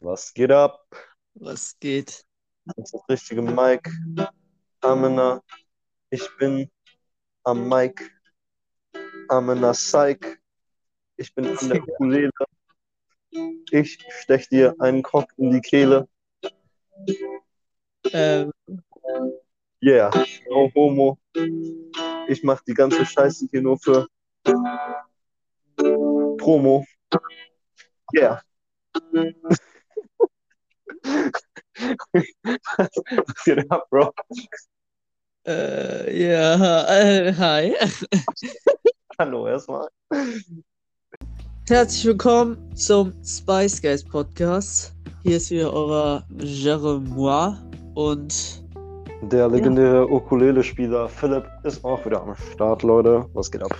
Was geht ab? Was geht? Das ist das richtige Mike. Amena. Ich bin am Mike. Amena Psych. Ich bin an der Ukulele. Ich stech dir einen Kopf in die Kehle. Ähm, Yeah, no homo. Ich mach die ganze Scheiße hier nur für Promo. Yeah. Was geht ab, Bro? äh, ja, äh, hi. Hallo erstmal. Herzlich willkommen zum Spice Guys Podcast. Hier ist wieder euer Jeremy und Der legendäre Ukulele-Spieler Philipp ist auch wieder am Start, Leute. Was geht ab?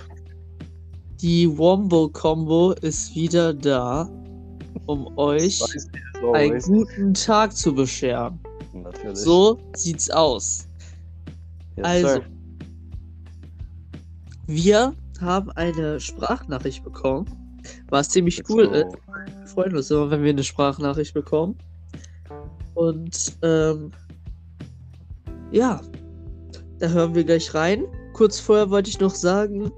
die Wombo Combo ist wieder da, um euch einen guten Tag zu bescheren. Natürlich. So sieht's aus. Yes, also, sir. wir haben eine Sprachnachricht bekommen, was ziemlich Let's cool go. ist. Wir freuen uns immer, wenn wir eine Sprachnachricht bekommen. Und ähm, ja, da hören wir gleich rein. Kurz vorher wollte ich noch sagen,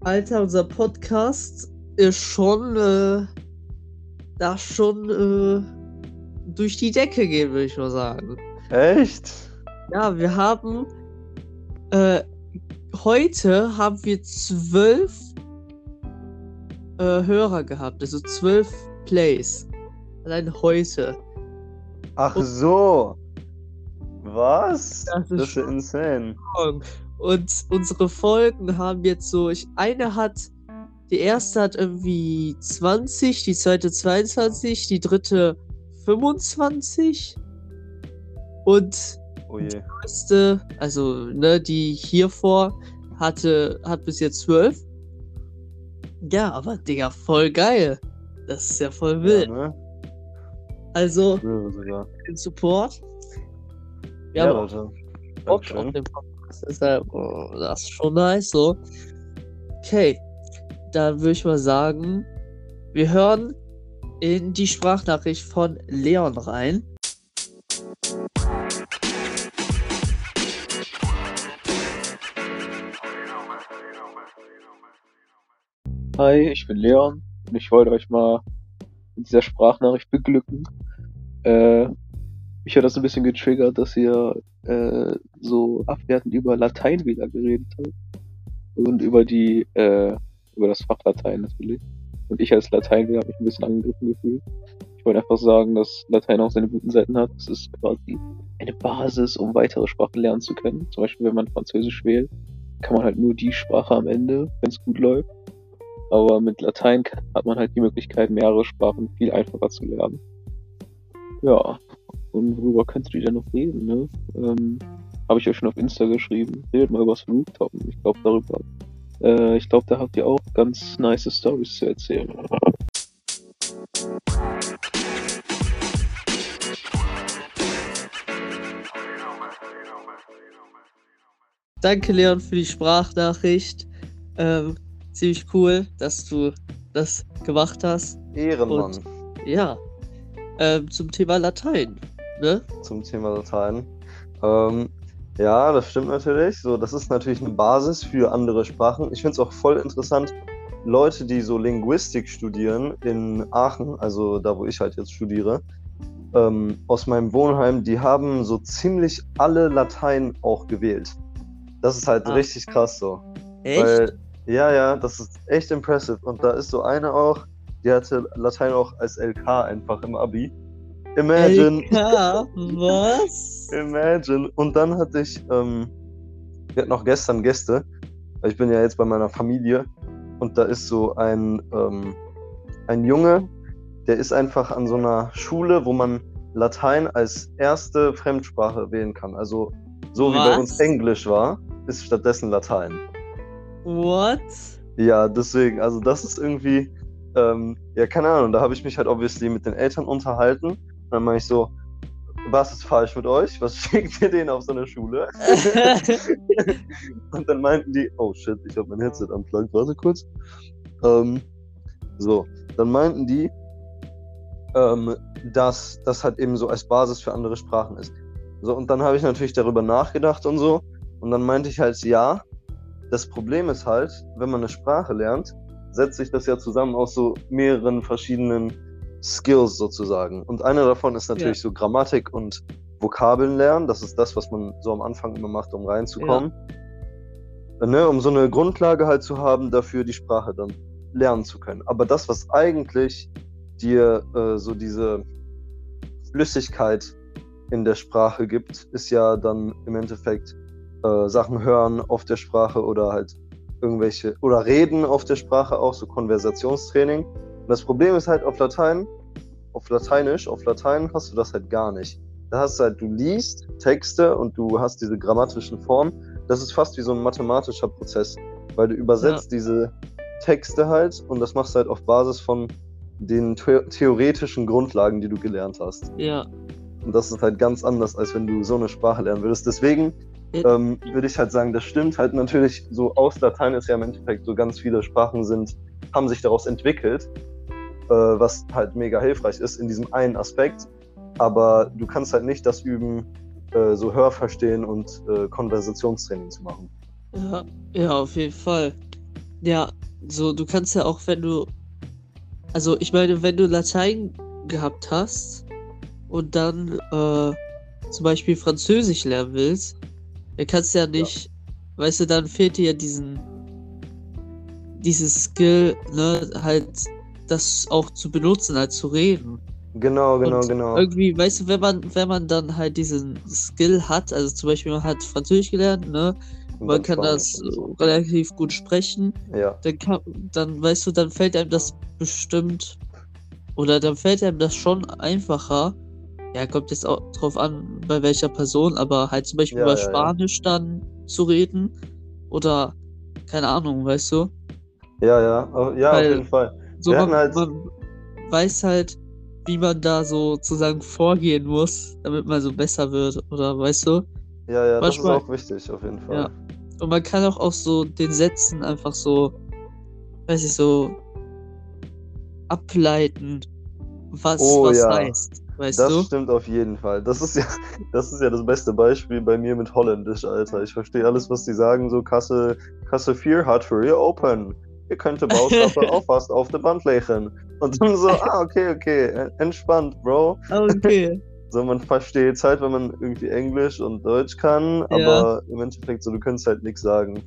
Alter, unser Podcast ist schon, äh, da schon äh, durch die Decke gehen, würde ich mal sagen. Echt? Ja, wir haben äh, heute haben wir zwölf äh, Hörer gehabt, also zwölf Plays. Allein heute. Ach Und- so. Was? Das ist Das ist schon- insane. Und unsere Folgen haben jetzt so, ich, eine hat, die erste hat irgendwie 20, die zweite 22, die dritte 25 und Oh die letzte, also ne, die hier vor hatte, hat bis jetzt 12. Ja, aber Digga, voll geil. Das ist ja voll wild. Ja, ne? Also, den Support. Wir Ja, Leute. Bock auf den Podcast. Deshalb, oh, das ist schon nice so. Okay, dann würde ich mal sagen, wir hören in die Sprachnachricht von Leon rein. Hi, ich bin Leon und ich wollte euch mal mit dieser Sprachnachricht beglücken. Äh, mich hat das ein bisschen getriggert, dass ihr äh, so abwertend über Latein wieder geredet habt. Und über die, äh, über das Fach Latein natürlich. Und ich als Lateinlehrer habe mich ein bisschen angegriffen gefühlt. Ich wollte einfach sagen, dass Latein auch seine guten Seiten hat. Es ist quasi eine Basis, um weitere Sprachen lernen zu können. Zum Beispiel, wenn man Französisch wählt, kann man halt nur die Sprache am Ende, wenn es gut läuft. Aber mit Latein hat man halt die Möglichkeit, mehrere Sprachen viel einfacher zu lernen. Ja, und worüber könnt ihr denn noch reden, ne? Ähm, Habe ich euch schon auf Insta geschrieben. Redet mal über das Rooftop. Ich glaube darüber. Äh, ich glaube, da habt ihr auch ganz nice Stories zu erzählen. Danke, Leon, für die Sprachnachricht. Ähm, ziemlich cool, dass du das gemacht hast. Ehrenmann Ja, ähm, zum Thema Latein. Ne? zum Thema Latein. Ähm, ja, das stimmt natürlich. So, das ist natürlich eine Basis für andere Sprachen. Ich finde es auch voll interessant, Leute, die so Linguistik studieren in Aachen, also da, wo ich halt jetzt studiere, ähm, aus meinem Wohnheim, die haben so ziemlich alle Latein auch gewählt. Das ist halt Ah. richtig krass so. Echt? Weil, ja, ja, das ist echt impressive. Und da ist so eine auch, die hatte Latein auch als LK einfach im Abi. Imagine. LK, was? Imagine. Und dann hatte ich, ähm, wir hatten auch gestern Gäste, ich bin ja jetzt bei meiner Familie und da ist so ein, ähm, ein Junge, der ist einfach an so einer Schule, wo man Latein als erste Fremdsprache wählen kann. Also so wie bei Was? uns Englisch war, ist stattdessen Latein. What? Ja, deswegen, also das ist irgendwie, ähm, ja, keine Ahnung, da habe ich mich halt obviously mit den Eltern unterhalten. Und dann meine ich so, was ist falsch mit euch? Was schickt ihr denen auf so eine Schule? Und dann meinten die, oh shit, ich habe mein Headset unplugged, warte kurz. Ähm, so, dann meinten die, ähm, dass das halt eben so als Basis für andere Sprachen ist. So, und dann habe ich natürlich darüber nachgedacht und so. Und dann meinte ich halt, ja, das Problem ist halt, wenn man eine Sprache lernt, setzt sich das ja zusammen aus so mehreren verschiedenen Skills sozusagen. Und einer davon ist natürlich ja. so Grammatik und Vokabeln lernen. Das ist das, was man so am Anfang immer macht, um reinzukommen. Ja. Ne, um so eine Grundlage halt zu haben, dafür die Sprache dann lernen zu können. Aber das, was eigentlich dir äh, so diese Flüssigkeit in der Sprache gibt, ist ja dann im Endeffekt äh, Sachen hören auf der Sprache oder halt irgendwelche oder reden auf der Sprache auch, so Konversationstraining. Und das Problem ist halt auf Latein, auf Lateinisch, auf Latein hast du das halt gar nicht. Da hast du halt, du liest Texte und du hast diese grammatischen Formen. Das ist fast wie so ein mathematischer Prozess, weil du übersetzt ja. diese Texte halt und das machst du halt auf Basis von den the theoretischen Grundlagen, die du gelernt hast. Ja. Und das ist halt ganz anders, als wenn du so eine Sprache lernen würdest. Deswegen ähm, würde ich halt sagen, das stimmt halt natürlich so aus Latein ist ja im Endeffekt so ganz viele Sprachen sind, haben sich daraus entwickelt, äh, was halt mega hilfreich ist in diesem einen Aspekt. Aber du kannst halt nicht das üben, äh, so Hörverstehen und äh, Konversationstraining zu machen. Ja, ja, auf jeden Fall. Ja, so du kannst ja auch, wenn du, also ich meine, wenn du Latein gehabt hast und dann äh, zum Beispiel Französisch lernen willst, dann kannst du ja nicht, ja. weißt du, dann fehlt dir ja diesen, dieses Skill, ne, halt das auch zu benutzen, halt zu reden. Genau, genau, und genau. Irgendwie, weißt du, wenn man, wenn man dann halt diesen Skill hat, also zum Beispiel man hat Französisch gelernt, ne? Man kann das relativ gut sprechen. Ja. Dann kann, dann, weißt du, dann fällt einem das bestimmt, oder dann fällt einem das schon einfacher, ja, kommt jetzt auch drauf an, bei welcher Person, aber halt zum Beispiel ja, über ja, Spanisch dann zu reden oder keine Ahnung, weißt du? Ja, ja, ja, Weil auf jeden Fall. So man, halt... man weiß halt, wie man da sozusagen vorgehen muss, damit man so besser wird, oder weißt du? Ja, ja, Manchmal, das ist auch wichtig, auf jeden Fall. Ja. Und man kann auch aus so den Sätzen einfach so, weiß ich, so ableiten, was oh, was ja. heißt. Weißt das du? stimmt auf jeden Fall. Das ist ja, das ist ja das beste Beispiel bei mir mit Holländisch, Alter. Ich verstehe alles, was die sagen, so Kasse, Kasse 4 hat für ihr open. Ihr könnt die Baustappe auch fast auf der Band legen. Und dann so, ah, okay, okay, entspannt, Bro. Okay. So, man versteht es halt, wenn man irgendwie Englisch und Deutsch kann, aber ja. im Endeffekt so, du kannst halt nichts sagen.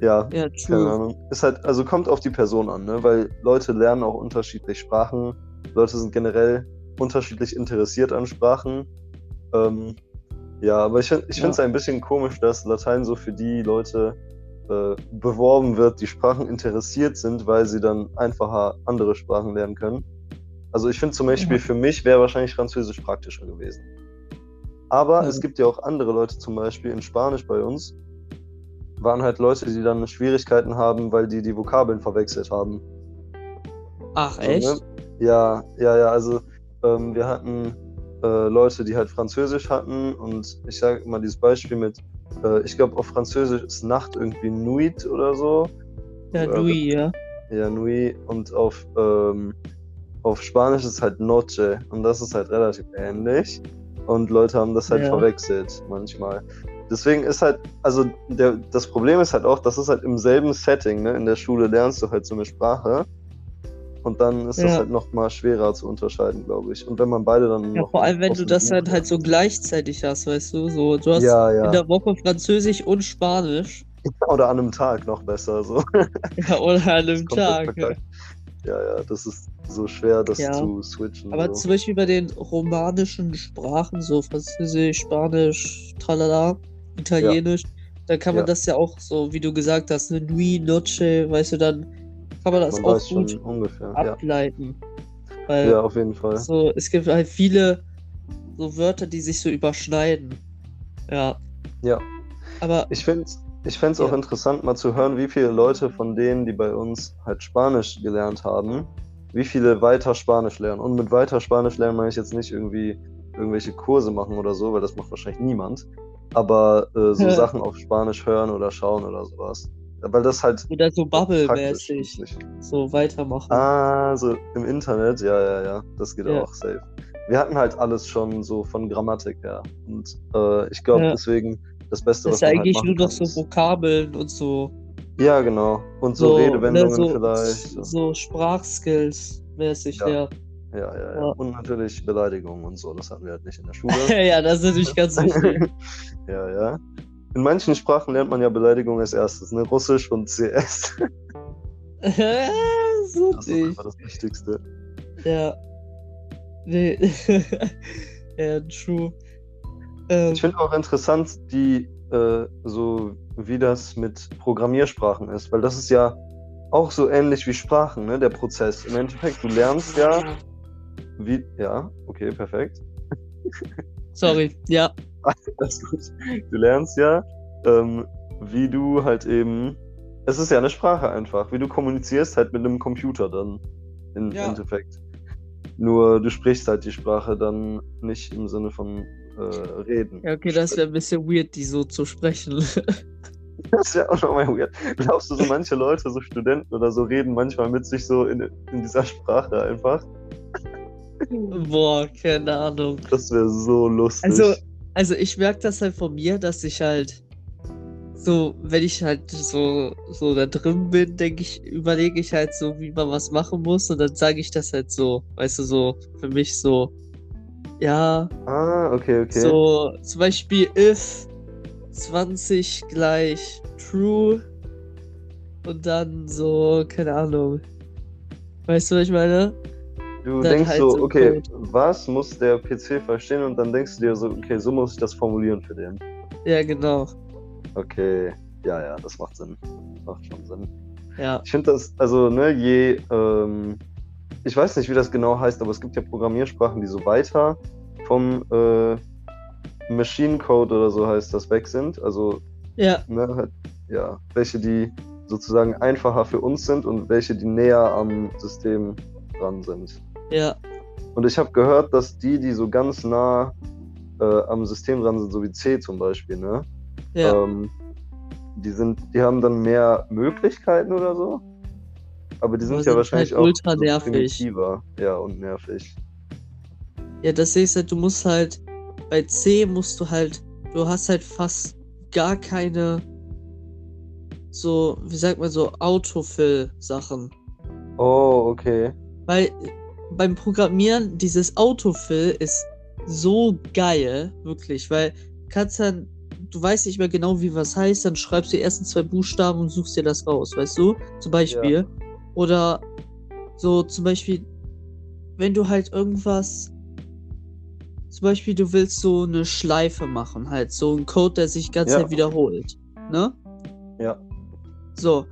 Ja, ja true. keine Ahnung. Ist halt, also kommt auf die Person an, ne? Weil Leute lernen auch unterschiedlich Sprachen. Leute sind generell unterschiedlich interessiert an Sprachen. Ähm, ja, aber ich, ich finde es ein bisschen komisch, dass Latein so für die Leute äh, beworben wird, die Sprachen interessiert sind, weil sie dann einfacher andere Sprachen lernen können. Also ich finde zum Beispiel, ja. für mich wäre wahrscheinlich Französisch praktischer gewesen. Aber ja. es gibt ja auch andere Leute, zum Beispiel in Spanisch bei uns, waren halt Leute, die dann Schwierigkeiten haben, weil die die Vokabeln verwechselt haben. Ach, echt? ne? Ja, ja, ja, also ähm, wir hatten äh, Leute, die halt Französisch hatten und ich sage immer dieses Beispiel mit, äh, ich glaube auf Französisch ist Nacht irgendwie Nuit oder so. Ja, Nuit, ja. Ja, Nuit und auf, ähm, auf Spanisch ist halt Noche und das ist halt relativ ähnlich und Leute haben das halt ja. verwechselt manchmal. Deswegen ist halt, also der, das Problem ist halt auch, das ist halt im selben Setting, ne? In der Schule lernst du halt so eine Sprache und dann ist ja. das halt noch mal schwerer zu unterscheiden, glaube ich. Und wenn man beide dann. Ja, vor allem, wenn du das halt, halt so gleichzeitig hast, weißt du? So, du hast ja, ja. in der Woche Französisch und Spanisch. Oder an einem Tag noch besser. So. Ja, oder an einem Tag. Ja. ja, das ist so schwer, das zu switchen. Aber so. zum Beispiel bei den romanischen Sprachen, so Französisch, Spanisch, tralala, Italienisch, da kann man das ja auch so, wie du gesagt hast, ne, Nuit, Noche, weißt du, dann kann man das man auch gut ungefähr, ableiten. Ja. Weil ja, auf jeden Fall. So, es gibt halt viele so Wörter, die sich so überschneiden. Ja. Ja. Aber ich finde ich fände es ja. auch interessant, mal zu hören, wie viele Leute von denen, die bei uns halt Spanisch gelernt haben, wie viele weiter Spanisch lernen. Und mit weiter Spanisch lernen meine ich jetzt nicht irgendwie irgendwelche Kurse machen oder so, weil das macht wahrscheinlich niemand. Aber äh, so ja. Sachen auf Spanisch hören oder schauen oder sowas. Weil das halt Oder so Bubble-mäßig so weitermachen. Ah, so im Internet, ja, ja, ja, das geht Ja. auch safe. Wir hatten halt alles schon so von Grammatik her. Und äh, ich glaube Ja. deswegen das Beste, das was ist man eigentlich halt nur noch so Vokabeln und so. Ja, genau. Und so, So, Redewendungen ne, so, vielleicht. So, So. Sprachskills mäßig, Ja. ja. Ja, ja, ja, Ja. Und natürlich Beleidigungen und so. Das hatten wir halt nicht in der Schule. ja, das ist natürlich ganz wichtig. ja, ja. In manchen Sprachen lernt man ja Beleidigung als erstes, ne? Russisch und CS. so Das ist einfach das Wichtigste. Ja. Nee. ja, true. Ähm, Ich finde auch interessant, die, äh, so wie das mit Programmiersprachen ist, weil das ist ja auch so ähnlich wie Sprachen, ne? Der Prozess. Im Endeffekt, du lernst ja, wie, ja, okay, perfekt. sorry, ja. Ist gut. Du lernst ja, ähm, wie du halt eben, es ist ja eine Sprache einfach, wie du kommunizierst halt mit einem Computer dann, im Ja. Endeffekt. Nur du sprichst halt die Sprache dann nicht im Sinne von äh, reden. Ja, okay, das wäre ein bisschen weird, die so zu sprechen. Das ist ja auch nochmal weird. Glaubst du, so manche Leute, so Studenten oder so, reden manchmal mit sich so in, in dieser Sprache einfach? Boah, keine Ahnung. Das wäre so lustig. Also, also ich merke das halt von mir, dass ich halt so, wenn ich halt so, so da drin bin, denke ich, überlege ich halt so, wie man was machen muss und dann sage ich das halt so, weißt du, so für mich so, ja, ah, okay, okay. so zum Beispiel if 20 gleich true und dann so, keine Ahnung. Weißt du, was ich meine? Du dann denkst halt so, okay, Code. was muss der PC verstehen? Und dann denkst du dir so, okay, so muss ich das formulieren für den. Ja, genau. Okay, ja, ja, das macht Sinn. Macht schon Sinn. Ja. Ich finde das, also, ne, je, ähm, ich weiß nicht, wie das genau heißt, aber es gibt ja Programmiersprachen, die so weiter vom äh, Machine Code oder so heißt das weg sind. Also, Ja, ne, halt, ja, welche, die sozusagen einfacher für uns sind und welche, die näher am System dran sind. Ja, Und ich habe gehört, dass die, die so ganz nah äh, am System dran sind, so wie C zum Beispiel, ne? ja. Ähm, die sind, die haben dann mehr Möglichkeiten oder so. Aber die sind Aber ja sind wahrscheinlich halt auch ultra so nervig. primitiver. Ja, und nervig. Ja, das ist halt, du musst halt, bei C musst du halt, du hast halt fast gar keine, so, wie sagt man so, Autofill-Sachen. Oh, okay. Weil beim Programmieren, dieses Autofill ist so geil, wirklich, weil kannst dann, du weißt nicht mehr genau, wie was heißt, dann schreibst du die ersten zwei Buchstaben und suchst dir das raus, weißt du? Zum Beispiel. Oder so, zum Beispiel, wenn du halt irgendwas, zum Beispiel, du willst so eine Schleife machen, halt, so ein Code, der sich ganz Ja. Wiederholt, ne? Ja. So,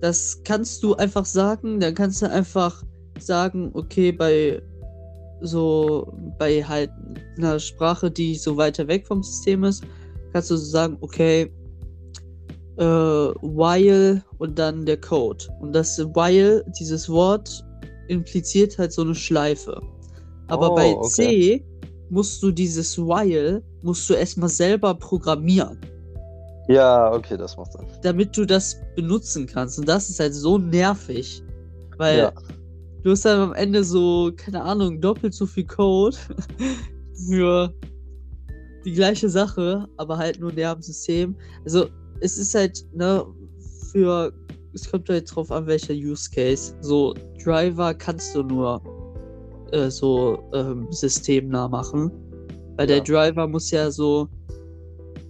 das kannst du einfach sagen, dann kannst du einfach sagen, okay, bei so, bei halt einer Sprache, die so weiter weg vom System ist, kannst du so sagen, okay, äh, while und dann der Code. Und das while, dieses Wort, impliziert halt so eine Schleife. Aber Oh, bei okay. C musst du dieses while, musst du erstmal selber programmieren Ja, okay, das macht Sinn. damit du das benutzen kannst. Und das ist halt so nervig. Weil Ja. Du hast dann am Ende so, keine Ahnung, doppelt so viel Code für die gleiche Sache, aber halt nur näher am System. Also es ist halt, ne, für, es kommt halt drauf an, welcher Use Case. So, Driver kannst du nur äh, so ähm, systemnah machen. Weil Ja. der Driver muss ja so,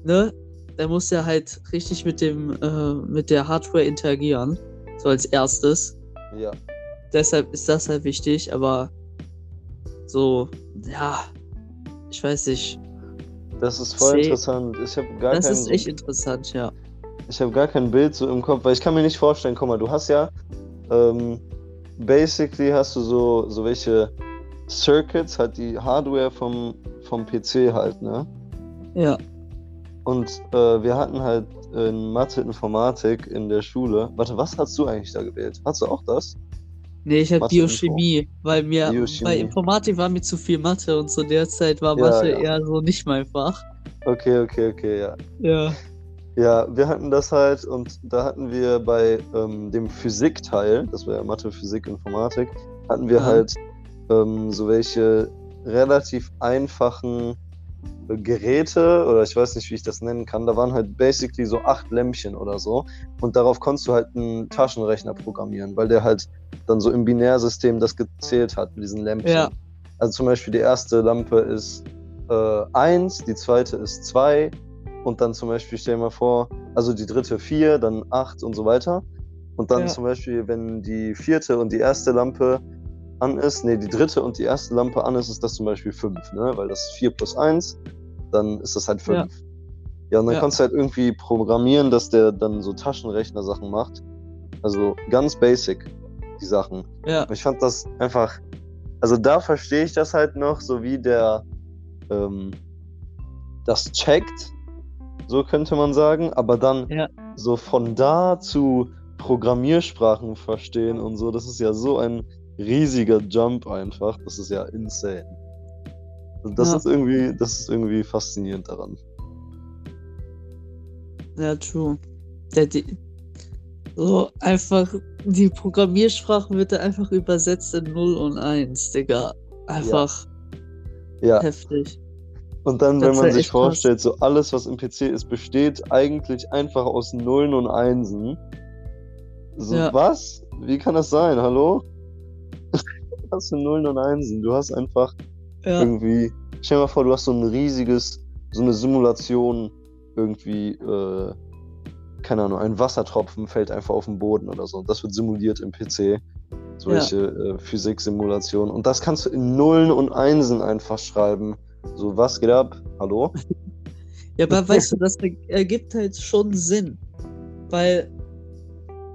ne, der muss ja halt richtig mit dem, äh, mit der Hardware interagieren. So als erstes. Ja. Deshalb ist das halt wichtig, aber so, ja, ich weiß nicht. Das ist voll C- interessant. Ich habe gar das kein ist echt interessant, ja. Ich habe gar kein Bild so im Kopf, weil ich kann mir nicht vorstellen, guck mal, du hast ja ähm, basically hast du so, so welche Circuits, halt die Hardware vom, vom PC halt, ne? Ja. Und äh, wir hatten halt in Mathe Informatik in der Schule. Warte, was hast du eigentlich da gewählt? Hast du auch das? Nee, ich habe Biochemie, weil mir Biochemie. bei Informatik war mir zu viel Mathe und zu der Zeit war Ja, Mathe ja. eher so nicht mein Fach. Okay, okay, okay, ja. Ja. Ja, wir hatten das halt und da hatten wir bei ähm, dem Physikteil, das war ja Mathe, Physik, Informatik, hatten wir Ja. halt ähm, so welche relativ einfachen äh, Geräte oder ich weiß nicht, wie ich das nennen kann. Da waren halt basically so acht Lämpchen oder so und darauf konntest du halt einen Taschenrechner programmieren, weil der halt dann so im Binärsystem das gezählt hat mit diesen Lämpchen. Ja. Also zum Beispiel die erste Lampe ist äh, 1, die zweite ist 2 und dann zum Beispiel, stell dir mal vor, also die dritte 4, dann 8 und so weiter. Und dann Ja. zum Beispiel, wenn die vierte und die erste Lampe an ist, nee, die dritte und die erste Lampe an ist, ist das zum Beispiel 5, ne? Weil das ist 4 plus 1, dann ist das halt 5. Ja. Ja, und dann Ja. kannst du halt irgendwie programmieren, dass der dann so Taschenrechner-Sachen macht. Also ganz basic, die Sachen. Ja, Ich fand das einfach, also da verstehe ich das halt noch, so wie der ähm, das checkt, so könnte man sagen, aber dann Ja. so von da zu Programmiersprachen verstehen und so, das ist ja so ein riesiger Jump einfach, das ist ja insane. Und das Ja. ist irgendwie, das ist irgendwie faszinierend daran. ja, true. Der, so einfach, die Programmiersprache wird da einfach übersetzt in 0 und 1, Digga. Einfach Ja, heftig. und dann, Das wenn man sich vorstellt, so alles, was im PC ist, besteht eigentlich einfach aus Nullen und Einsen. So, Ja. was? Wie kann das sein? Hallo? Was für Nullen und Einsen? Du hast einfach Ja, irgendwie, stell dir mal vor, du hast so ein riesiges, so eine Simulation irgendwie, äh, keine Ahnung, ein Wassertropfen fällt einfach auf den Boden oder so. Das wird simuliert im PC. Solche äh, Physiksimulationen. Und das kannst du in Nullen und Einsen einfach schreiben. So, was geht ab? Hallo? ja, aber weißt du, das ergibt halt schon Sinn. Weil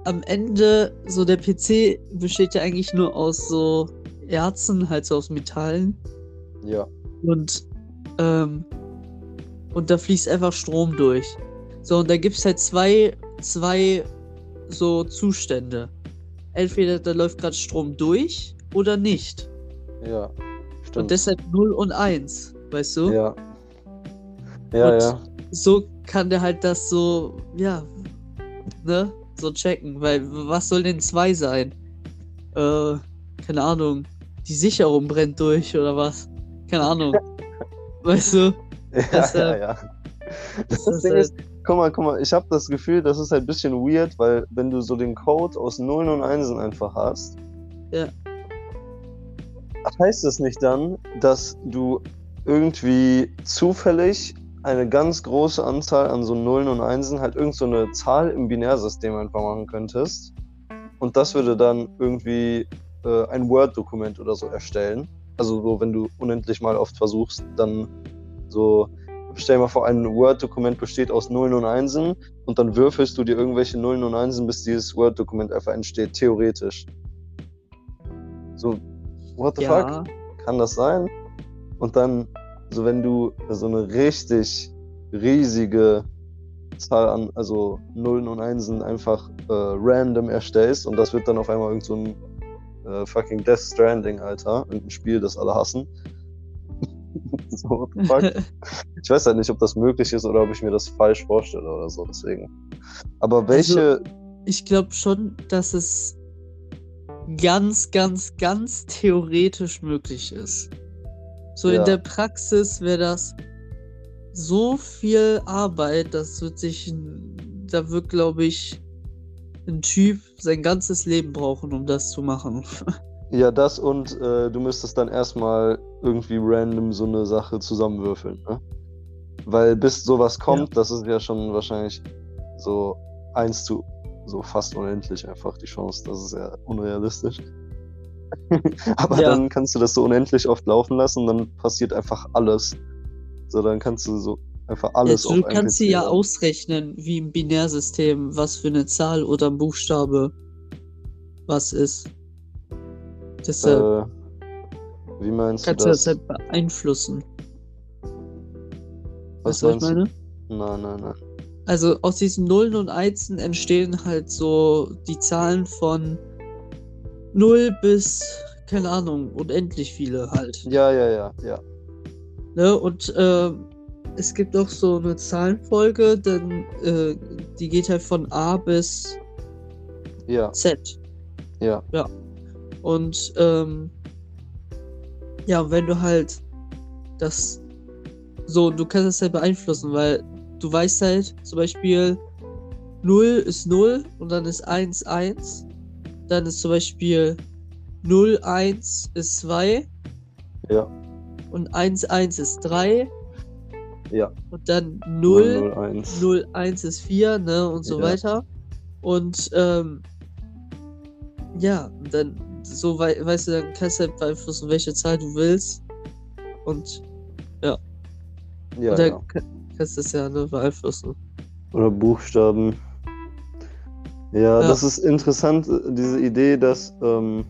am Ende, so der PC besteht ja eigentlich nur aus so Erzen, halt so aus Metallen. Ja. Und, ähm, und da fließt einfach Strom durch. So, und da gibt es halt zwei, zwei so Zustände. Entweder da läuft gerade Strom durch oder nicht. Ja. Stimmt. Und deshalb 0 und 1, weißt du? Ja. Ja, Und- ja. So kann der halt das so, ja, ne, so checken. Weil was soll denn 2 sein? Äh, keine Ahnung. Die Sicherung brennt durch oder was? Keine Ahnung. weißt du? Ja, Das, ja, äh, ja. Das Das ist Ding halt, ist, guck mal, guck mal, ich habe das Gefühl, das ist halt ein bisschen weird, weil wenn du so den Code aus Nullen und Einsen einfach hast, Ja. heißt es nicht dann, dass du irgendwie zufällig eine ganz große Anzahl an so Nullen und Einsen halt irgend so eine Zahl im Binärsystem einfach machen könntest und das würde dann irgendwie äh, ein Word-Dokument oder so erstellen. Also so, wenn du unendlich mal oft versuchst, dann so stell dir mal vor, ein Word-Dokument besteht aus Nullen und Einsen und dann würfelst du dir irgendwelche Nullen und Einsen, bis dieses Word-Dokument einfach entsteht, theoretisch. So, what the fuck? ja. Kann das sein? Und dann, so wenn du so eine richtig riesige Zahl an, also Nullen und Einsen einfach äh, random erstellst und das wird dann auf einmal irgend so ein äh, fucking Death Stranding, Alter. Irgendein Spiel, das alle hassen. so? Ich weiß halt nicht, ob das möglich ist oder ob ich mir das falsch vorstelle oder so, deswegen. Aber welche. Ich glaube schon, dass es ganz, ganz, ganz theoretisch möglich ist. So Ja. in der Praxis wäre das so viel Arbeit, das wird sich, ein- da wird, glaube ich, ein Typ sein ganzes Leben brauchen, um das zu machen. Ja, das und äh, du müsstest dann erstmal irgendwie random so eine Sache zusammenwürfeln, ne? Weil bis sowas kommt, das ist ja schon wahrscheinlich so eins zu so fast unendlich einfach die Chance. Das ist ja unrealistisch. Aber Ja. dann kannst du das so unendlich oft laufen lassen, dann passiert einfach alles. So, dann kannst du so einfach alles Jetzt, du kannst PC ja ausrechnen, wie im Binärsystem, was für eine Zahl oder ein Buchstabe was ist. Deshalb Äh, wie meinst kannst du du das? das halt beeinflussen. Was Weißt du, was ich meinst du? meine? Nein, nein, nein. Also aus diesen Nullen und Einsen entstehen halt so die Zahlen von 0 bis, keine Ahnung, unendlich viele halt. Ja, ja, ja, ja. Ne? Und äh, es gibt auch so eine Zahlenfolge, dann äh, die geht halt von A bis Ja, Z. ja. Und ähm, ja, wenn du halt das so, du kannst das halt beeinflussen, weil du weißt halt zum Beispiel 0 ist 0 und dann ist 1 1. Dann ist zum Beispiel 0 1 ist 2 Ja. und 1 1 ist 3. Ja. Und dann 0 01. 0, 1 ist 4, ne, und so Ja. weiter. Und, ähm, ja, dann, so wei weißt du, dann kannst du halt beeinflussen, welche Zahl du willst. Und, Ja, und dann ja. ka- kannst du es ja, ne, beeinflussen. Oder Buchstaben. Ja, Ja. das ist interessant, äh, diese Idee, dass, ähm,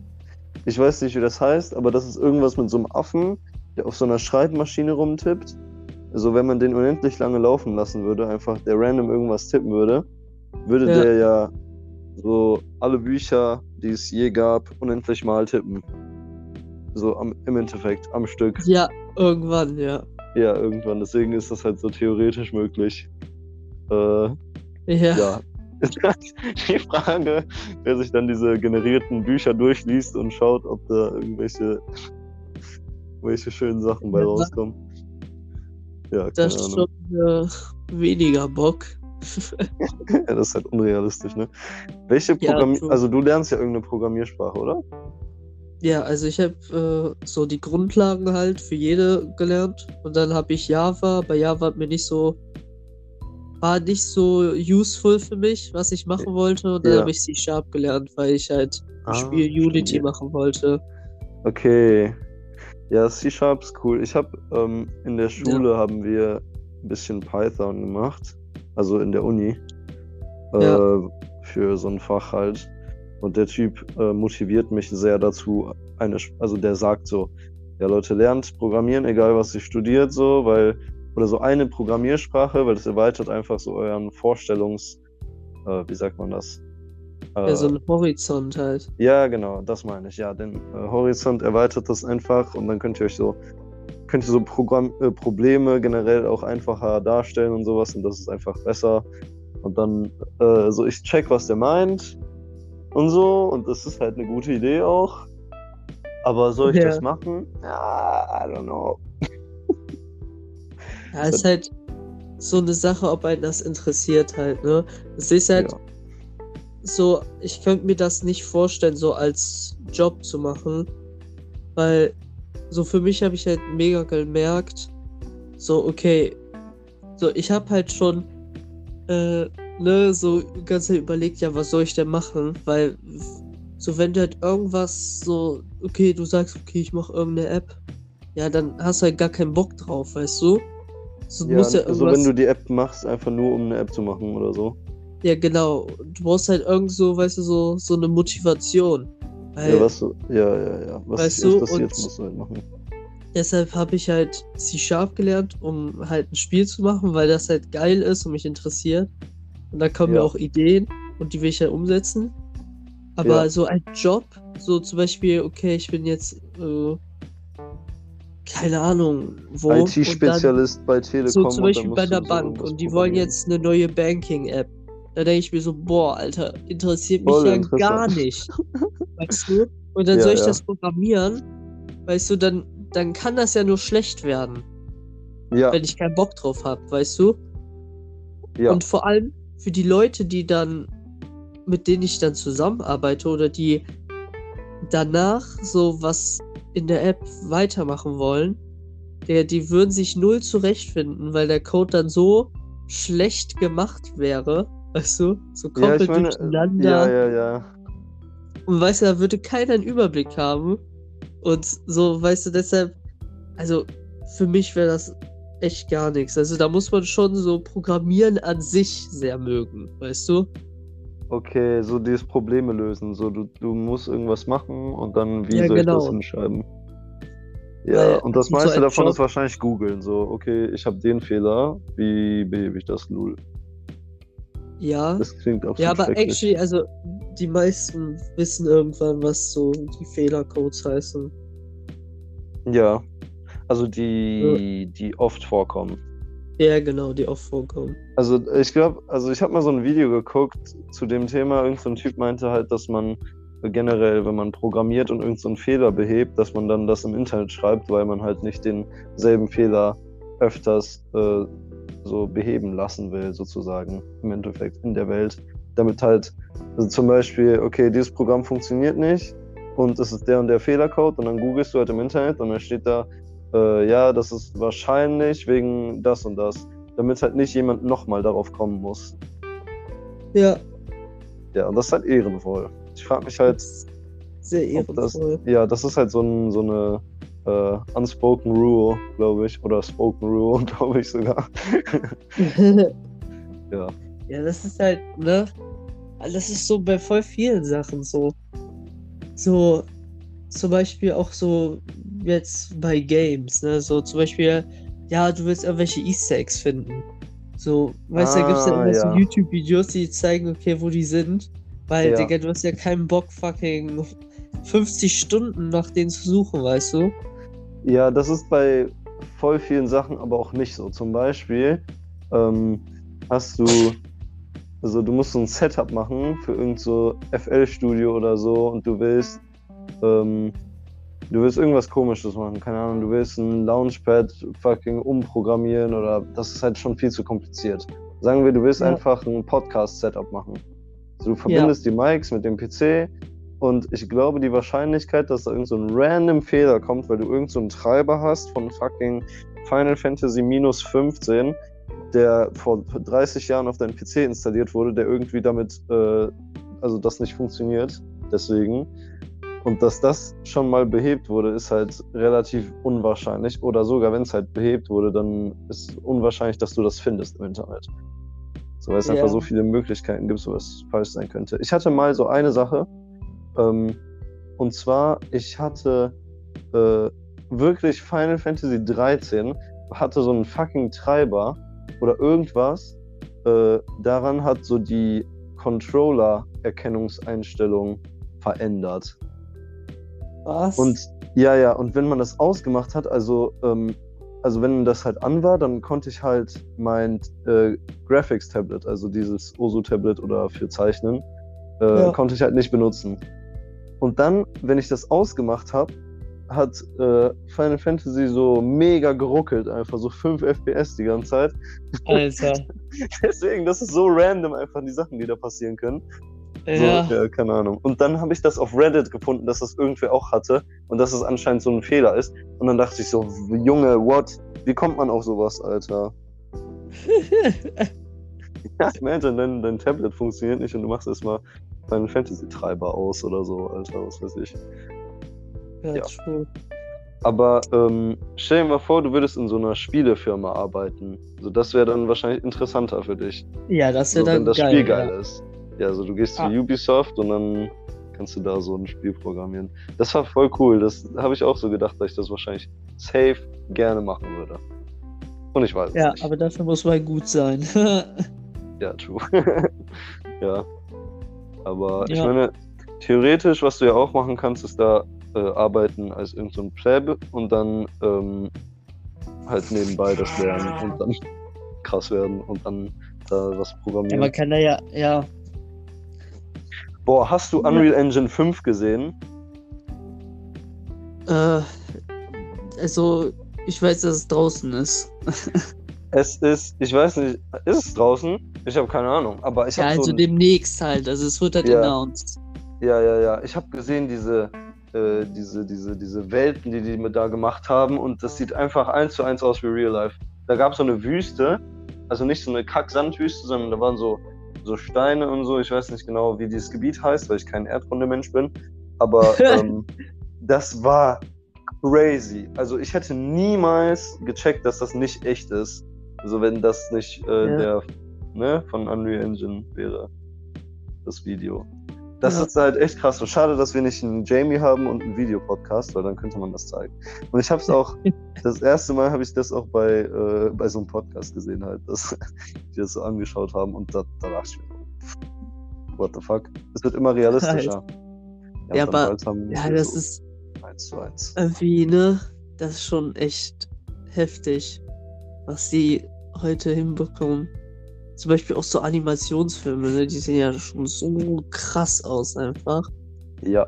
ich weiß nicht, wie das heißt, aber das ist irgendwas mit so einem Affen, der auf so einer Schreibmaschine rumtippt. Also wenn man den unendlich lange laufen lassen würde, einfach der random irgendwas tippen würde, würde Ja. der ja so alle Bücher, die es je gab, unendlich mal tippen. So am, im Endeffekt, am Stück. Ja, irgendwann, ja. Ja, irgendwann. Deswegen ist das halt so theoretisch möglich. Äh, Ja. ja. Die Frage, wer sich dann diese generierten Bücher durchliest und schaut, ob da irgendwelche, irgendwelche schönen Sachen bei rauskommen. Ja, keine Das ist schon äh, weniger Bock. Ja, das ist halt unrealistisch, ne? Welche Ja, Programmier... true. also du lernst ja irgendeine Programmiersprache, oder? Ja, also ich habe äh, so die Grundlagen halt für jede gelernt und dann habe ich Java. Bei Java hat mir nicht so war nicht so useful für mich, was ich machen wollte. Und dann Ja. habe ich C Sharp gelernt, weil ich halt Ah, ein Spiel Unity stimmt. machen wollte. Okay. Ja, C-Sharp ist cool. Ich habe ähm, in der Schule haben wir ein bisschen Python gemacht. Also in der Uni. Äh, Ja. Für so ein Fach halt. Und der Typ äh, motiviert mich sehr dazu, eine, also der sagt so, ja Leute, lernt Programmieren, egal was ihr studiert, so, weil, oder so eine Programmiersprache, weil das erweitert einfach so euren Vorstellungs, äh, wie sagt man das? Ja, Äh, so ein Horizont halt. ja, genau, das meine ich. Ja, den äh, Horizont erweitert das einfach und dann könnt ihr euch so, könnt ihr so Programm, äh, Probleme generell auch einfacher darstellen und sowas und das ist einfach besser. Und dann, äh, so ich check, was der meint und so und das ist halt eine gute Idee auch. Aber soll ich Ja. das machen? Ja, I don't know. Ja, ist halt so eine Sache, ob einen das interessiert halt, ne? Es ist halt Ja. so, ich könnte mir das nicht vorstellen, so als Job zu machen, weil so für mich habe ich halt mega gemerkt, so, okay, so ich habe halt schon, äh, ne, so ganz überlegt, ja, was soll ich denn machen, weil so wenn du halt irgendwas so, okay, du sagst, okay, ich mache irgendeine App, ja, dann hast du halt gar keinen Bock drauf, weißt du? So, Ja, ja also irgendwas, wenn du die App machst, einfach nur um eine App zu machen oder so. ja genau, du brauchst halt irgend so, weißt du, so, so eine Motivation. Weil Ja, was so, ja, ja, ja. Was Weißt du, und- musst du halt machen. deshalb habe ich halt C-Sharp gelernt, um halt ein Spiel zu machen, weil das halt geil ist und mich interessiert. Und da kommen Ja. mir auch Ideen und die will ich halt umsetzen. Aber Ja. so als Job, so zum Beispiel, okay, ich bin jetzt, äh, keine Ahnung, wo. IT-Spezialist bei Telekom. So zum Beispiel bei so Bank und die wollen jetzt eine neue Banking-App. Da denke ich mir so, boah, Alter, interessiert mich Voll ja gar nicht. Weißt du? Und dann Ja, soll ich ja. das programmieren, weißt du, dann, dann kann das ja nur schlecht werden, Ja, wenn ich keinen Bock drauf habe, weißt du? ja. Und vor allem für die Leute, die dann, mit denen ich dann zusammenarbeite oder die danach so was in der App weitermachen wollen, der, die würden sich null zurechtfinden, weil der Code dann so schlecht gemacht wäre, weißt du? So ja, komplett ich meine, durcheinander. ja, ja, ja. Und weißt du, da würde keiner einen Überblick haben. Und so, weißt du, deshalb, also für mich wäre das echt gar nichts. Also da muss man schon so Programmieren an sich sehr mögen, weißt du? Okay, so dieses Probleme lösen. So, du, du musst irgendwas machen und dann, wie Ja, soll ich das genau. hinschreiben? Ja, Weil und das so meiste ein davon Job- ist wahrscheinlich googeln. So, okay, ich habe den Fehler, wie behebe ich das Lul? Ja. Das klingt absolut Ja, aber actually, also die meisten wissen irgendwann, was so die Fehlercodes heißen. Ja, also die, die oft vorkommen. Ja, genau, die oft vorkommen. Also ich glaube, also ich habe mal so ein Video geguckt zu dem Thema. Irgend so ein Typ meinte halt, dass man generell, wenn man programmiert und irgendeinen so Fehler behebt, dass man dann das im Internet schreibt, weil man halt nicht denselben Fehler öfters äh, so beheben lassen will, sozusagen, im Endeffekt in der Welt. Damit halt, also zum Beispiel, okay, dieses Programm funktioniert nicht und es ist der und der Fehlercode und dann googelst du halt im Internet und dann steht da, äh, ja, das ist wahrscheinlich wegen das und das, damit halt nicht jemand nochmal darauf kommen muss. Ja. Ja, und das ist halt ehrenvoll. Ich frage mich halt, Sehr ob das, ehrenvoll. ja, das ist halt so, ein, so eine äh, unspoken rule, glaube ich, oder spoken rule, glaube ich sogar. ja. Ja, das ist halt, ne? Das ist so bei voll vielen Sachen so. So, zum Beispiel auch so jetzt bei Games, ne? So zum Beispiel, ja, du willst irgendwelche Easter Eggs finden. So, weißt du, da gibt's ja Ah, immer so ja. YouTube-Videos, die zeigen, okay, wo die sind. Weil, Ja. Digga, du hast ja keinen Bock, fucking 50 Stunden nach denen zu suchen, weißt du? Ja, das ist bei voll vielen Sachen aber auch nicht so. Zum Beispiel ähm, hast du, also du musst so ein Setup machen für irgend so FL-Studio oder so und du willst, ähm, du willst irgendwas komisches machen, keine Ahnung, du willst ein Launchpad fucking umprogrammieren oder das ist halt schon viel zu kompliziert. Sagen wir, du willst Ja. einfach ein Podcast-Setup machen. Also du verbindest die Mics mit dem PC und ich glaube, die Wahrscheinlichkeit, dass da irgend so ein random Fehler kommt, weil du irgend so einen Treiber hast von fucking Final Fantasy minus 15, der vor 30 Jahren auf deinem PC installiert wurde, der irgendwie damit, äh, also das nicht funktioniert, deswegen. Und dass das schon mal behebt wurde, ist halt relativ unwahrscheinlich. Oder sogar wenn es halt behebt wurde, dann ist unwahrscheinlich, dass du das findest im Internet. So, weil es Ja. einfach so viele Möglichkeiten gibt, wo es falsch sein könnte. Ich hatte mal so eine Sache, ähm, und zwar, ich hatte äh, wirklich Final Fantasy 13, hatte so einen fucking Treiber oder irgendwas. Äh, daran hat so die Controller-Erkennungseinstellung verändert. Was? Und ja, ja, und wenn man das ausgemacht hat, also, ähm, also wenn das halt an war, dann konnte ich halt mein äh, Graphics-Tablet, also dieses OSU-Tablet oder für Zeichnen, äh, Ja. konnte ich halt nicht benutzen. Und dann, wenn ich das ausgemacht habe, hat äh, Final Fantasy so mega geruckelt, einfach so 5 FPS die ganze Zeit. Alter. Deswegen, das ist so random einfach die Sachen, die da passieren können. So, Ja. ja, keine Ahnung. Und dann habe ich das auf Reddit gefunden, dass das irgendwer auch hatte und dass es anscheinend so ein Fehler ist. Und dann dachte ich so, Junge, what? Wie kommt man auf sowas, Alter? Ja, imagine, dein, dein Tablet funktioniert nicht und du machst erstmal deinen Fantasy-Treiber aus oder so, Alter, was weiß ich. ja, Ja. Aber ähm, stell dir mal vor, du würdest in so einer Spielefirma arbeiten. So, das wäre dann wahrscheinlich interessanter für dich. Ja, das So, wäre dann wenn das geil. Spiel geil ja. ist. Ja, also du gehst Ah. zu Ubisoft und dann kannst du da so ein Spiel programmieren. Das war voll cool. Das habe ich auch so gedacht, dass ich das wahrscheinlich safe gerne machen würde. Und ich weiß es Ja, nicht. aber dafür muss man gut sein. Ja, true. ja. Aber ich Ja. meine, theoretisch, was du ja auch machen kannst, ist da äh, arbeiten als irgendein so Pleb und dann ähm, halt nebenbei das lernen und dann krass werden und dann da was ja, programmieren. man kann da ja, ja. Boah, hast du Ja. Unreal Engine 5 gesehen? Äh, also, ich weiß, dass es draußen ist. Es ist, ich weiß nicht, ist es draußen? Ich habe keine Ahnung, aber ich ja, also so ein, demnächst halt. Also, es wird halt Ja. announced. Ja, ja, ja. Ich habe gesehen, diese, äh, diese, diese, diese Welten, die die da gemacht haben, und das sieht einfach eins zu eins aus wie Real Life. Da gab es so eine Wüste, also nicht so eine Kack-Sandwüste, sondern da waren so, so Steine und so. Ich weiß nicht genau, wie dieses Gebiet heißt, weil ich kein Erdkundemensch bin. Aber ähm, das war crazy. Also ich hätte niemals gecheckt, dass das nicht echt ist. Also wenn das nicht äh, Ja. der ne, von Unreal Engine wäre, das Video. Das Ja. ist halt echt krass. Und schade, dass wir nicht einen Jamie haben und einen Videopodcast, weil dann könnte man das zeigen. Und ich habe es auch, das erste Mal habe ich das auch bei, äh, bei so einem Podcast gesehen, halt, dass die das so angeschaut haben und da, da dachte ich mir, what the fuck? Es wird immer realistischer. Ja, und aber- Ja, das so ist eins zu eins. irgendwie, ne? Das ist schon echt heftig, was die heute hinbekommen. Zum Beispiel auch so Animationsfilme, ne? Die sehen ja schon so krass aus einfach. Ja.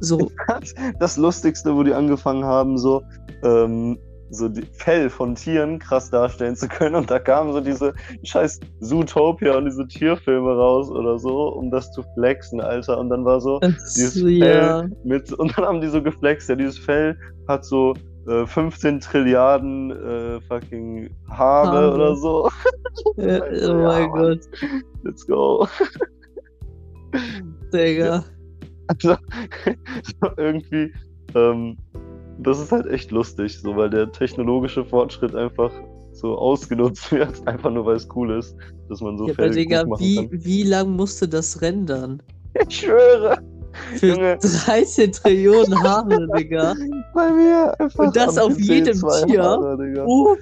So, Das Lustigste, wo die angefangen haben, so, ähm, so die Fell von Tieren krass darstellen zu können. Und da kamen so diese scheiß Zootopia und diese Tierfilme raus oder so, um das zu flexen, Alter. Und dann war so, dieses ja. Fell mit, und dann haben die so geflext, ja, dieses Fell hat so äh, 15 Trilliarden äh, fucking Haare Haare. oder so. Ja, Also, oh ja, mein Mann. Gott, Let's go. Digga. Also, so irgendwie, ähm, das ist halt echt lustig, so, weil der technologische Fortschritt einfach so ausgenutzt wird, einfach nur weil es cool ist, dass man so Ja, Fell Digga, machen wie, kann. wie lang musste das rendern? Ich schwöre, Für Junge. 13 Trillionen Haare, Digga. bei mir einfach. Und das auf jedem Tier? Haare. Uh,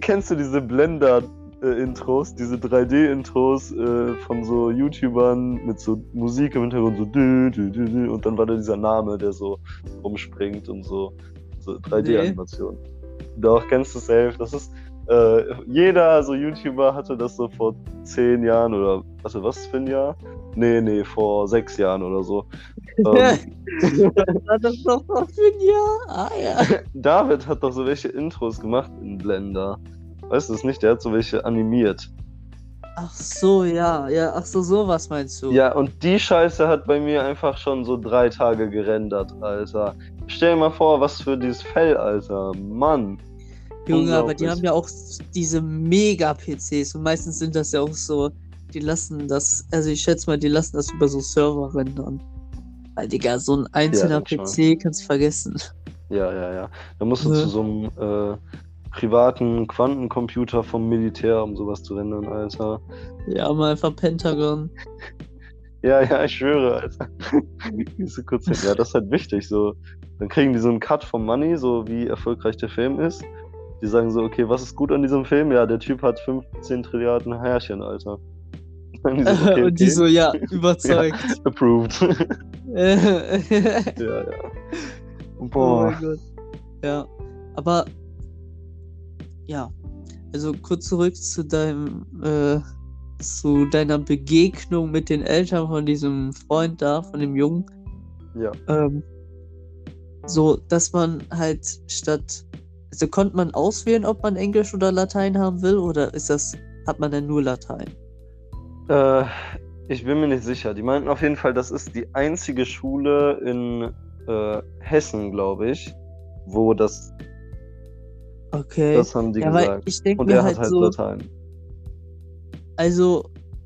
Kennst du diese Blender-Intros, diese 3D-Intros äh, von so YouTubern mit so Musik im Hintergrund, so dü, dü, dü, dü, und dann war da dieser Name, der so rumspringt und so, so 3D-Animation. Doch, kennst du safe. Das ist, äh, jeder so YouTuber hatte das so vor zehn Jahren oder, warte, was für ein Jahr? Nee, nee, vor sechs Jahren oder so. ähm, das doch noch für ein Jahr? Ah ja. David hat doch so welche Intros gemacht in Blender. Weißt du es nicht? Der hat so welche animiert. Ach so, ja, ja, ach so, sowas meinst du? Ja, und die Scheiße hat bei mir einfach schon so drei Tage gerendert, Alter. Stell dir mal vor, was für dieses Fell, Alter. Mann. Junge, aber die haben ja auch diese Mega-PCs und meistens sind das ja auch so, die lassen das, also ich schätze mal, die lassen das über so Server rendern. Weil, Digga, so ein einzelner denk PC kannst du vergessen. Ja, ja, ja. Da musst du Ja. zu so einem äh, privaten Quantencomputer vom Militär, um sowas zu rendern, Alter. Ja, mal einfach Pentagon. Ja, ja, ich schwöre, Alter. Du kurz hin. Ja, das ist halt wichtig. So. Dann kriegen die so einen Cut vom Money, so wie erfolgreich der Film ist. Die sagen so, okay, was ist gut an diesem Film? Ja, der Typ hat 15 Trilliarden Härchen, Alter. Und die so, okay, Und die okay. so, ja, überzeugt. Approved. ja, ja, ja. Oh Boah. mein Gott. Ja, aber ja, also kurz zurück zu deinem, äh, zu deiner Begegnung mit den Eltern von diesem Freund da, von dem Jungen. Ja. Ähm, so, dass man halt statt, also konnte man auswählen, ob man Englisch oder Latein haben will, oder ist das, hat man denn nur Latein? Äh, ich bin mir nicht sicher. Die meinten auf jeden Fall, das ist die einzige Schule in äh, Hessen, glaube ich, wo das, Okay. das haben die ja, gesagt. ich denke Und er halt, hat halt so, Latein. Also,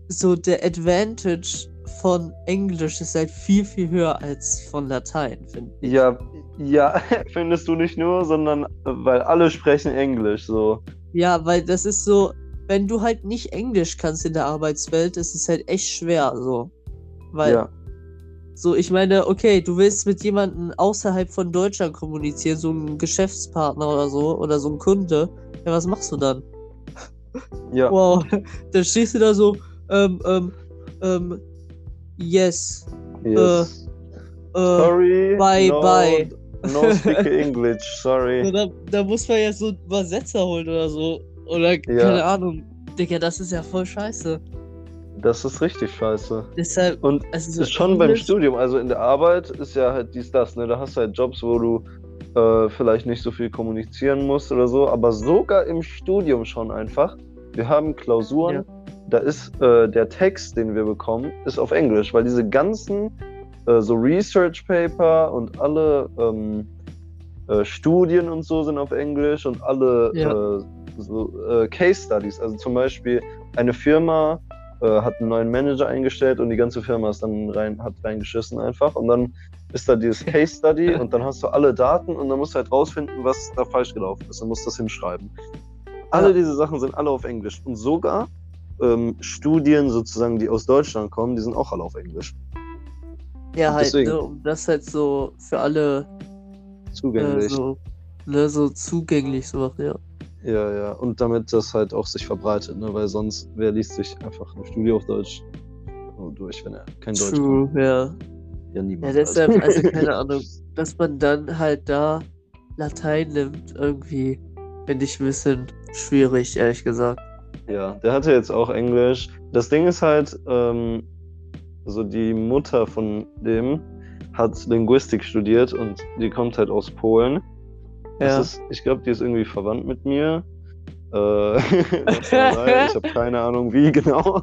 so der Advantage von Englisch ist halt viel, viel höher als von Latein, finde ich. Ja, ja, findest du nicht nur, sondern äh, weil alle sprechen Englisch, so. Ja, weil das ist so, wenn du halt nicht Englisch kannst in der Arbeitswelt, ist es halt echt schwer, so. Weil, Ja, so, ich meine, okay, du willst mit jemandem außerhalb von Deutschland kommunizieren, so ein Geschäftspartner oder so, oder so ein Kunde. Ja, was machst du dann? ja, Wow, dann stehst du da so, ähm, ähm, ähm, yes, yes. äh, Sorry, bye, no, bye. no speak English, So, sorry. da, da muss man ja so einen Übersetzer holen oder so. Oder keine Ahnung. Digga, das ist ja voll scheiße. Das ist richtig scheiße. Deshalb, Und also so ist schon beim Studium, also in der Arbeit ist ja halt dies, das, ne? Da hast du halt Jobs, wo du äh, vielleicht nicht so viel kommunizieren musst oder so, aber sogar im Studium schon einfach. Wir haben Klausuren, Ja. da ist äh, der Text, den wir bekommen, ist auf Englisch, weil diese ganzen äh, so Research Paper und alle ähm, äh, Studien und so sind auf Englisch und alle Ja. Äh, so, äh, Case Studies, also zum Beispiel eine Firma äh, hat einen neuen Manager eingestellt und die ganze Firma ist dann rein, hat reingeschissen einfach. Und dann ist da dieses Case Study und dann hast du alle Daten und dann musst du halt rausfinden, was da falsch gelaufen ist. Dann musst du das hinschreiben. Alle Ja. diese Sachen sind alle auf Englisch. Und sogar ähm, Studien sozusagen, die aus Deutschland kommen, die sind auch alle auf Englisch. Ja, halt, ne, um das halt so für alle äh, Zugänglich. so, ne, so zugänglich so machen, ja. Ja, ja. Und damit das halt auch sich verbreitet, ne? Weil sonst, wer liest sich einfach ein Studio auf Deutsch nur durch, wenn er kein Deutsch kann? True, ja. Ja, Ja, niemand. deshalb, also keine Ahnung, dass man dann halt da Latein nimmt, irgendwie, finde ich ein bisschen schwierig, ehrlich gesagt. Ja, der hatte jetzt auch Englisch. Das Ding ist halt, ähm, so die Mutter von dem hat Linguistik studiert und die kommt halt aus Polen. Ja. ist, ich glaube, die ist irgendwie verwandt mit mir. Äh, ich habe keine Ahnung, wie genau.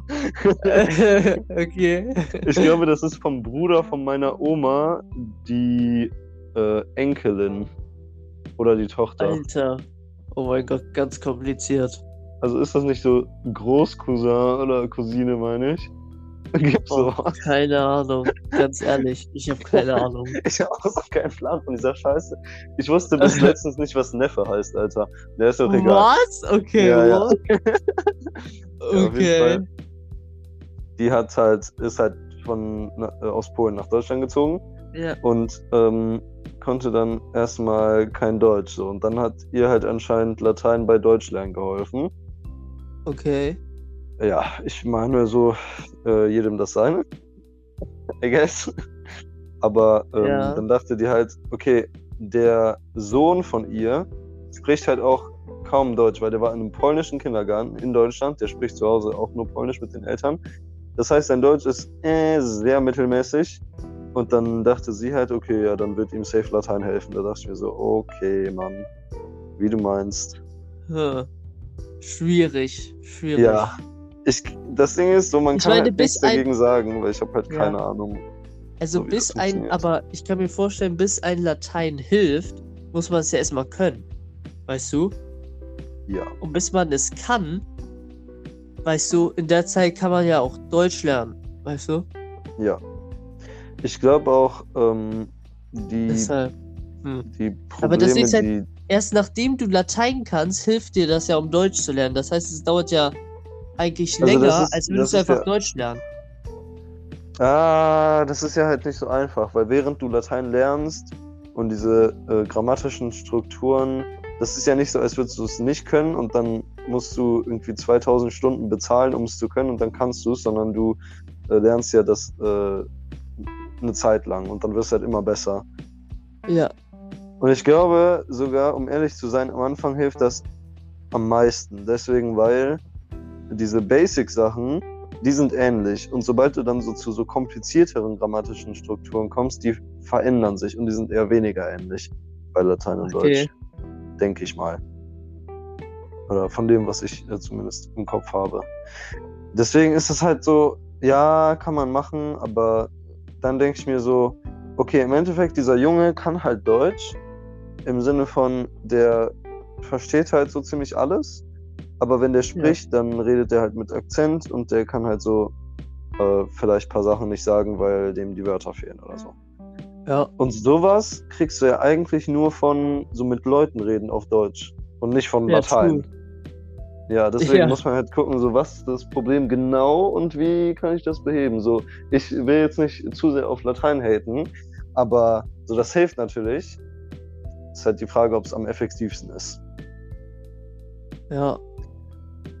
okay. Ich glaube, das ist vom Bruder von meiner Oma die äh, Enkelin oder die Tochter. Alter. Oh mein Gott, ganz kompliziert. Also ist das nicht so Großcousin oder Cousine, meine ich? Gibt's Oh, sowas? keine Ahnung. Ganz ehrlich, ich habe keine Ahnung. Ich habe auch keinen Plan von dieser Scheiße. Ich wusste bis letztens nicht, was Neffe heißt, Alter. Der ist doch egal. Was? Okay, Ja, ja. what? Ja, Okay. Die hat halt, ist halt von äh, aus Polen nach Deutschland gezogen Ja. und ähm, konnte dann erstmal kein Deutsch so. Und dann hat ihr halt anscheinend Latein bei Deutschlernen geholfen. Okay. Ja, ich meine so, äh, jedem das seine. I guess. Aber ähm, Ja. dann dachte die halt, okay, der Sohn von ihr spricht halt auch kaum Deutsch, weil der war in einem polnischen Kindergarten in Deutschland. Der spricht zu Hause auch nur Polnisch mit den Eltern. Das heißt, sein Deutsch ist äh, sehr mittelmäßig. Und dann dachte sie halt, okay, ja, dann wird ihm Safe Latein helfen. Da dachte ich mir so, okay, Mann, wie du meinst. Hm. Schwierig. Schwierig. Ja. Ich, das Ding ist so, man Ich kann meine, halt nichts ein- dagegen sagen, weil ich habe halt Ja. keine Ahnung. Also so bis ein, aber ich kann mir vorstellen, bis ein Latein hilft, muss man es ja erstmal können. Weißt du? Ja. Und bis man es kann, weißt du, in der Zeit kann man ja auch Deutsch lernen. Weißt du? Ja. Ich glaube auch, ähm, die, Deshalb. Hm. die Probleme, Aber das ist halt- die. Erst nachdem du Latein kannst, hilft dir das ja, um Deutsch zu lernen. Das heißt, es dauert ja eigentlich Also länger, ist- als würdest du einfach ja- Deutsch lernen. Ah, das ist ja halt nicht so einfach, weil während du Latein lernst und diese äh, grammatischen Strukturen, das ist ja nicht so, als würdest du es nicht können und dann musst du irgendwie 2000 Stunden bezahlen, um es zu können und dann kannst du es, sondern du äh, lernst ja das äh, eine Zeit lang und dann wirst du halt immer besser. Ja. Und ich glaube sogar, um ehrlich zu sein, am Anfang hilft das am meisten. Deswegen, weil diese Basic-Sachen, die sind ähnlich. Und sobald du dann so zu so komplizierteren grammatischen Strukturen kommst, die verändern sich und die sind eher weniger ähnlich bei Latein und Okay. Deutsch. Denke ich mal. Oder von dem, was ich äh, zumindest im Kopf habe. Deswegen ist es halt so, ja, kann man machen, aber dann denke ich mir so, okay, im Endeffekt, dieser Junge kann halt Deutsch, im Sinne von, der versteht halt so ziemlich alles, aber wenn der spricht, dann redet der halt mit Akzent und der kann halt so äh, vielleicht ein paar Sachen nicht sagen, weil dem die Wörter fehlen oder so. Ja. Und sowas kriegst du ja eigentlich nur von so mit Leuten reden auf Deutsch und nicht von Ja, Latein. true. Ja, deswegen Ja. muss man halt gucken, so was ist das Problem genau und wie kann ich das beheben. So, ich will jetzt nicht zu sehr auf Latein haten, aber so das hilft natürlich. Ist halt die Frage, ob es am effektivsten ist. Ja.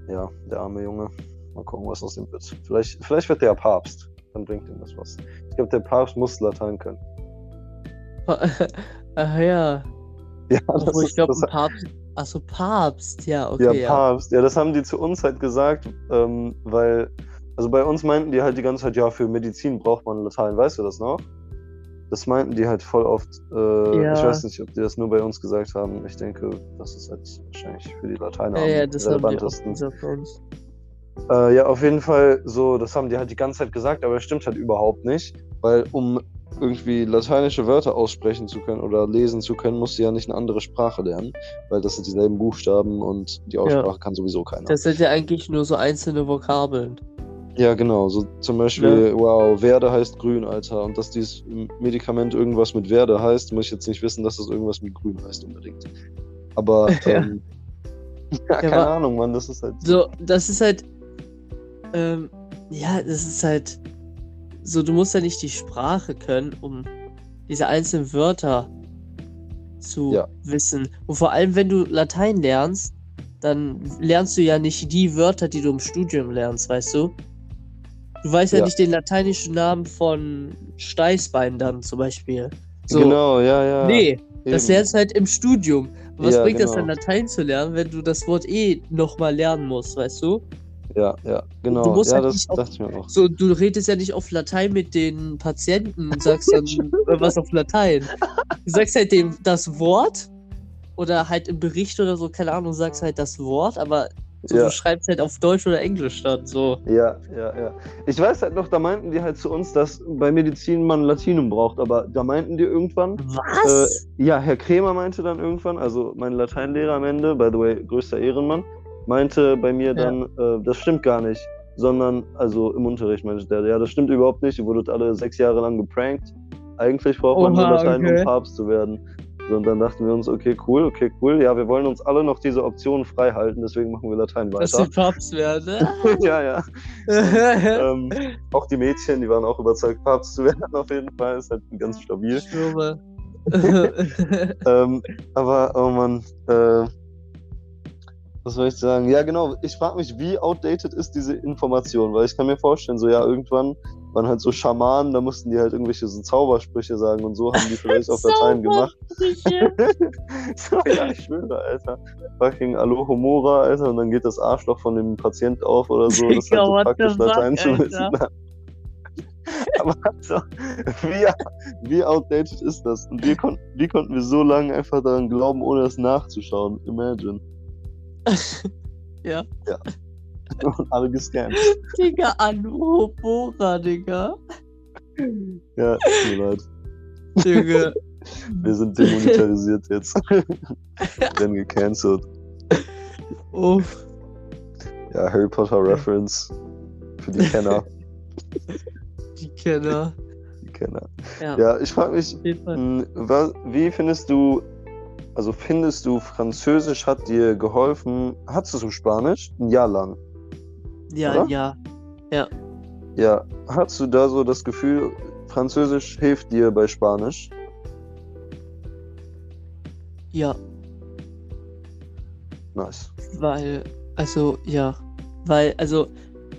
Ja, der arme Junge. Mal gucken, was aus dem wird. Vielleicht, vielleicht wird der Papst. Dann bringt ihm das was. Ich glaube, der Papst muss Latein können. Ach ja. Ja, Obwohl, ich glaube, das- Papst. Achso, Papst. Ja, okay. ja, Ja, Papst. Ja, das haben die zu uns halt gesagt, ähm, weil, also bei uns meinten die halt die ganze Zeit, ja, für Medizin braucht man Latein, weißt du das noch? Das meinten die halt voll oft. Äh, Ja. Ich weiß nicht, ob die das nur bei uns gesagt haben. Ich denke, das ist halt wahrscheinlich für die Lateiner ja, ja, das haben die relevantesten. bei uns. Äh, ja, auf jeden Fall so, das haben die halt die ganze Zeit gesagt, aber das stimmt halt überhaupt nicht, weil um irgendwie lateinische Wörter aussprechen zu können oder lesen zu können, musst du ja nicht eine andere Sprache lernen, weil das sind dieselben Buchstaben und die Aussprache kann sowieso keiner. Das sind ja eigentlich nur so einzelne Vokabeln. Ja, genau, so zum Beispiel, wow, Werde heißt grün, Alter, und dass dieses Medikament irgendwas mit Werde heißt, muss ich jetzt nicht wissen, dass das irgendwas mit grün heißt unbedingt. Aber, Ja. ähm, ja, keine aber- Ahnung, Mann, das ist halt So, das ist halt. Ähm, ja, das ist halt. So, du musst ja nicht die Sprache können, um diese einzelnen Wörter zu Ja. wissen. Und vor allem, wenn du Latein lernst, dann lernst du ja nicht die Wörter, die du im Studium lernst, weißt du? Du weißt ja, Ja. nicht den lateinischen Namen von Steißbein dann zum Beispiel. So, Genau, ja, ja. nee, das eben. lernst du halt im Studium. Was Ja, bringt das genau. dann, Latein zu lernen, wenn du das Wort eh nochmal lernen musst, weißt du? Ja, ja, genau. Du musst ja, halt das auf- dachte ich mir auch. So, du redest ja nicht auf Latein mit den Patienten und sagst dann äh, was auf Latein. Du sagst halt dem das Wort oder halt im Bericht oder so, keine Ahnung, sagst halt das Wort, aber so, Ja. du schreibst halt auf Deutsch oder Englisch dann so. Ja, ja, ja. Ich weiß halt noch, da meinten die halt zu uns, dass bei Medizin man Latinum braucht, aber da meinten die irgendwann, Was? ja, Herr Krämer meinte dann irgendwann, also mein Lateinlehrer am Ende, by the way, größter Ehrenmann, meinte bei mir dann, äh, das stimmt gar nicht, sondern, also im Unterricht meinte der, ja, das stimmt überhaupt nicht, ihr wurdet alle sechs Jahre lang geprankt. Eigentlich braucht man nur Oha, Latein, okay. um Papst zu werden. So, und dann dachten wir uns, okay, cool, okay, cool, ja, wir wollen uns alle noch diese Option frei halten, deswegen machen wir Latein Dass weiter. wir Papst werden. ja, ja. ähm, auch die Mädchen, die waren auch überzeugt, Papst zu werden, auf jeden Fall. Ist halt ganz stabil. Ähm, aber, oh Mann, äh, was soll ich sagen? Ja, genau. Ich frage mich, wie outdated ist diese Information? Weil ich kann mir vorstellen, so, ja, irgendwann waren halt so Schamanen, da mussten die halt irgendwelche so Zaubersprüche sagen und so haben die vielleicht auf Latein gemacht. so, ja, ich schwöre, Alter. Fucking Alohomora, Alter, und dann geht das Arschloch von dem Patient auf oder so. Das ist halt so praktisch Latein zu wissen. Aber so, wie, wie outdated ist das? Und wie, kon wie konnten wir so lange einfach daran glauben, ohne es nachzuschauen? Imagine. ja. Und alle gescannt. Digga, Anuhobora, Digga. Ja, tut mir leid. Digga. Wir sind demonetarisiert jetzt. Werden gecancelt. Uff. Ja, Harry Potter Reference. Für die Kenner. Die Kenner. Die Kenner. Ja, Ja, ich frage mich, wa- wie findest du, also findest du, Französisch hat dir geholfen? Hattest du Spanisch? Ein Jahr lang. Ja, oder? ja. Ja, hast du da so das Gefühl, Französisch hilft dir bei Spanisch? Ja, Nice. weil, also, ja. Weil, also,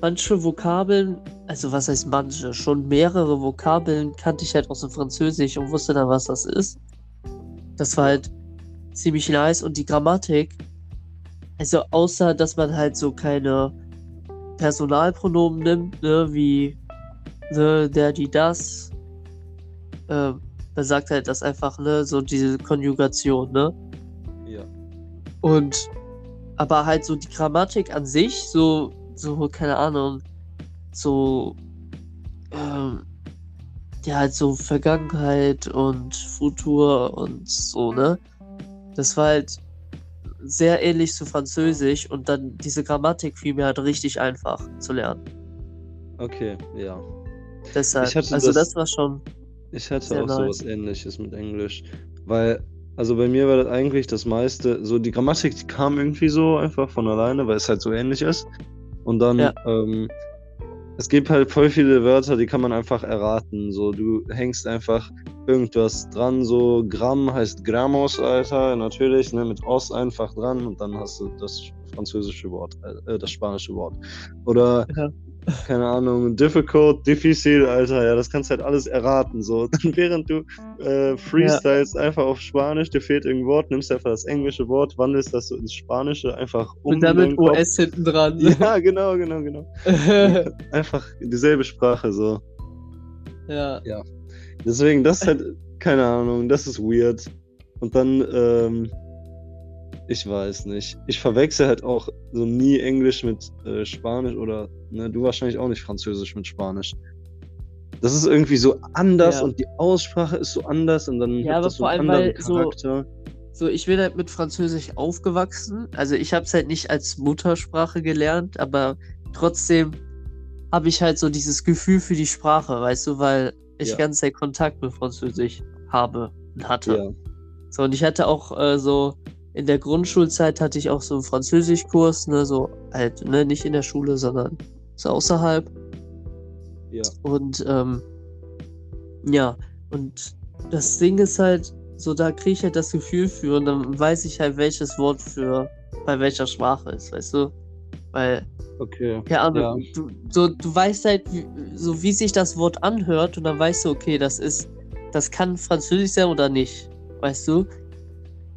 manche Vokabeln, also was heißt manche? Schon mehrere Vokabeln kannte ich halt aus dem Französisch und wusste dann, was das ist. Das war halt ziemlich nice und die Grammatik, also außer, dass man halt so keine Personalpronomen nimmt, ne, wie ne, der, die, das, ähm, man sagt halt das einfach, ne, so diese Konjugation, ne? Ja. Und aber halt so die Grammatik an sich, so, so, keine Ahnung, so, ähm, ja, halt so Vergangenheit und Futur und so, ne? Das war halt sehr ähnlich zu Französisch und dann diese Grammatik fiel mir halt richtig einfach zu lernen. Okay, ja. Deshalb, also das- das war schon, Ich hatte auch nice. sowas ähnliches mit Englisch. Weil, also bei mir war das eigentlich das meiste, so die Grammatik, die kam irgendwie so einfach von alleine, weil es halt so ähnlich ist. Und dann, Ja. ähm, es gibt halt voll viele Wörter, die kann man einfach erraten. So, du hängst einfach irgendwas dran, so Gramm heißt Grammos, Alter, natürlich, ne, mit Os einfach dran und dann hast du das französische Wort, äh, das spanische Wort. Oder Ja. keine Ahnung, difficult, difficil, Alter, ja, das kannst du halt alles erraten, so. Dann während du äh, freestylst einfach auf Spanisch, dir fehlt irgendein Wort, nimmst einfach das englische Wort, wandelst das so ins Spanische einfach um. und dann in mit deinem Kopf. OS hinten dran. Ja, genau, genau, genau. Einfach dieselbe Sprache, so. ja. Deswegen, das ist halt, keine Ahnung, das ist weird. Und dann, ähm, ich weiß nicht. Ich verwechsel halt auch so nie Englisch mit äh, Spanisch oder, ne, du wahrscheinlich auch nicht Französisch mit Spanisch. Das ist irgendwie so anders Ja. und die Aussprache ist so anders und dann Ja, hat aber das so vor einen allem, anderen weil so- Charakter. So, ich bin halt mit Französisch aufgewachsen. Also ich habe es halt nicht als Muttersprache gelernt, aber trotzdem habe ich halt so dieses Gefühl für die Sprache, weißt du, weil ich Ja. ganz Zeit Kontakt mit Französisch habe und hatte. Ja, So, und ich hatte auch äh, so, in der Grundschulzeit hatte ich auch so einen Französischkurs, ne, so halt, ne, nicht in der Schule, sondern so außerhalb. ja. Und ähm, ja, und das Ding ist halt, so da kriege ich halt das Gefühl für und dann weiß ich halt, welches Wort für bei welcher Sprache ist, weißt du? Weil, Okay. keine Ahnung, Ja. du, so, du weißt halt, wie, so wie sich das Wort anhört und dann weißt du, okay, das ist das kann Französisch sein oder nicht. Weißt du?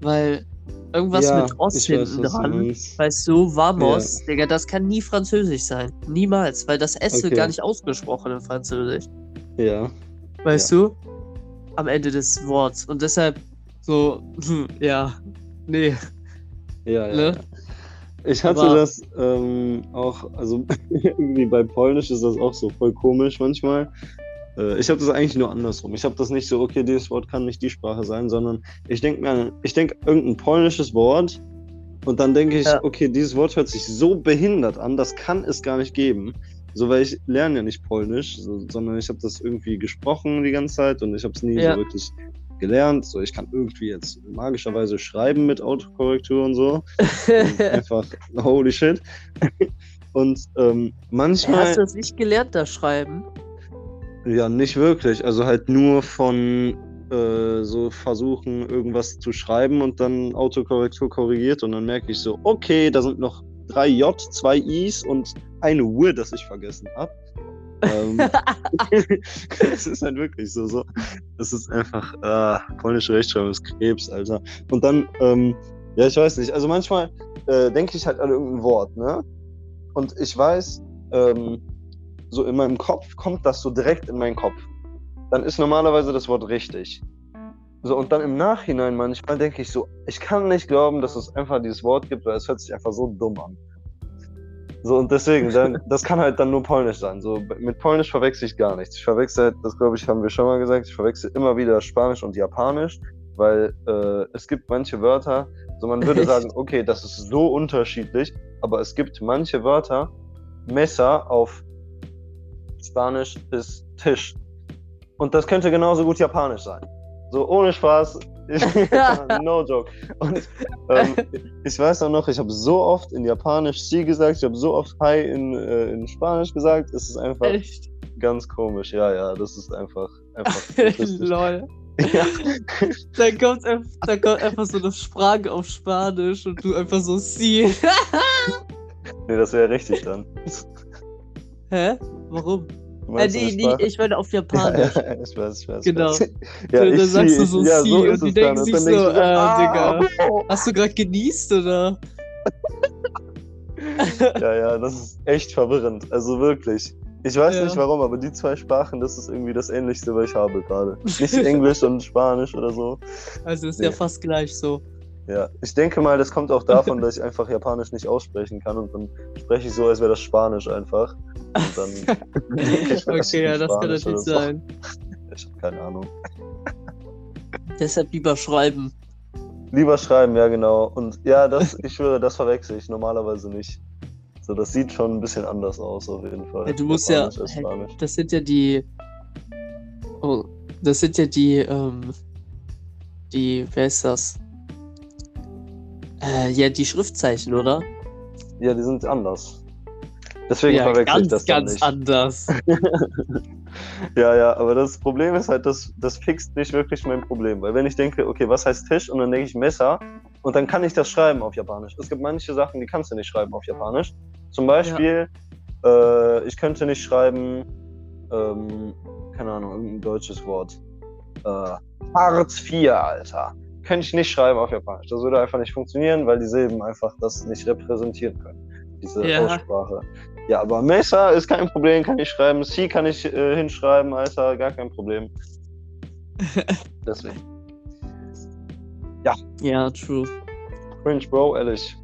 Weil irgendwas Ja, mit Ost weiß, hinten du dran, weißt du, Vamos, Digga, das kann nie Französisch sein. Niemals, weil das S wird Okay. gar nicht ausgesprochen in Französisch. Ja. Weißt du? Am Ende des Worts. Und deshalb so, ja, nee. Ja, ja. Ne? Ich hatte Aber- das ähm, auch, also irgendwie bei Polnisch ist das auch so voll komisch manchmal. Äh, ich habe das eigentlich nur andersrum. Ich habe das nicht so, okay, dieses Wort kann nicht die Sprache sein, sondern ich denke mir, ich denke irgendein polnisches Wort und dann denke ich, Ja. okay, dieses Wort hört sich so behindert an, das kann es gar nicht geben. So, weil ich lerne ja nicht Polnisch, so, sondern ich habe das irgendwie gesprochen die ganze Zeit und ich habe es nie Ja. so wirklich gelernt. So, ich kann irgendwie jetzt magischerweise schreiben mit Autokorrektur und so. Und einfach holy shit. Und ähm, manchmal, Hast du das nicht gelernt, das Schreiben? ja, nicht wirklich. Also halt nur von äh, so versuchen, irgendwas zu schreiben und dann Autokorrektur korrigiert und dann merke ich so, okay, da sind noch drei J, zwei Is und eine U, das ich vergessen habe. Ähm, es ist halt wirklich so, so. Es ist einfach, äh, polnische Rechtschreibung ist Krebs, Alter. Und dann, ähm, ja, ich weiß nicht. Also manchmal äh, denke ich halt an irgendein Wort, ne? Und ich weiß, ähm, so in meinem Kopf kommt das so direkt in meinen Kopf. Dann ist normalerweise das Wort richtig. So, und dann im Nachhinein manchmal denke ich so, ich kann nicht glauben, dass es einfach dieses Wort gibt, weil es hört sich einfach so dumm an. So, und deswegen, dann, das kann halt dann nur Polnisch sein. So, mit Polnisch verwechsel ich gar nichts. Ich verwechsel, halt, das glaube ich, haben wir schon mal gesagt, ich verwechsel immer wieder Spanisch und Japanisch, weil äh, es gibt manche Wörter, so man würde Echt? sagen, okay, das ist so unterschiedlich, aber es gibt manche Wörter, Messer auf Spanisch ist Tisch. Und das könnte genauso gut Japanisch sein. So ohne Spaß, no joke. Und ähm, ich weiß auch noch, ich habe so oft in Japanisch Sie gesagt, ich habe so oft Hi in, äh, in Spanisch gesagt. Es ist einfach Echt? ganz komisch. Ja, ja, das ist einfach, einfach. Lol. ja. Dann kommt, einfach, dann kommt einfach so eine Sprache auf Spanisch und du einfach so sie. Nee, das wäre richtig dann. Hä? Warum? Du Äh, nee, nee, ich meine auf ja, Japanisch. ja, ich weiß, ich weiß. Genau. Ich weiß. Ja, Dann ich sagst du so ja, sie so und die denken dann. sich dann so, äh, ah, Digga. oh. Hast du gerade genießt, oder? Ja, ja, das ist echt verwirrend. Also wirklich. Ich weiß Ja. nicht warum, aber die zwei Sprachen, das ist irgendwie das Ähnlichste, was ich habe gerade. Nicht Englisch und Spanisch oder so. Also ist ja Nee. fast gleich so. Ja, ich denke mal, das kommt auch davon, dass ich einfach Japanisch nicht aussprechen kann und dann spreche ich so, als wäre das Spanisch einfach. Und dann Okay, ja, das kann natürlich sein. Ich habe keine Ahnung. Deshalb lieber schreiben. Lieber schreiben, ja genau. Und ja, das, ich schwöre, das verwechsel ich normalerweise nicht. So, das sieht schon ein bisschen anders aus auf jeden Fall. Ja, du musst ja-. Das sind ja die. Oh, das sind ja die, ähm. Die, wer ist das? Äh, ja, die Schriftzeichen, oder? Ja, die sind anders. Deswegen ja, verwechsel ganz, ich das ganz nicht. anders. Ja, ja, aber das Problem ist halt, das, das fixt nicht wirklich mein Problem. Weil wenn ich denke, okay, was heißt Tisch? Und dann denke ich Messer und dann kann ich das schreiben auf Japanisch. Es gibt manche Sachen, die kannst du nicht schreiben auf Japanisch. Zum Beispiel, äh, ich könnte nicht schreiben, ähm, keine Ahnung, irgendein deutsches Wort. Äh, Hartz IV, Alter. Könnte ich nicht schreiben auf Japanisch. Das würde einfach nicht funktionieren, weil die Silben einfach das nicht repräsentieren können. Diese Ja. Aussprache. Ja, aber Messer ist kein Problem, kann ich schreiben. C kann ich äh, hinschreiben, Alter, gar kein Problem. Deswegen. ja, true. Cringe, Bro, ehrlich.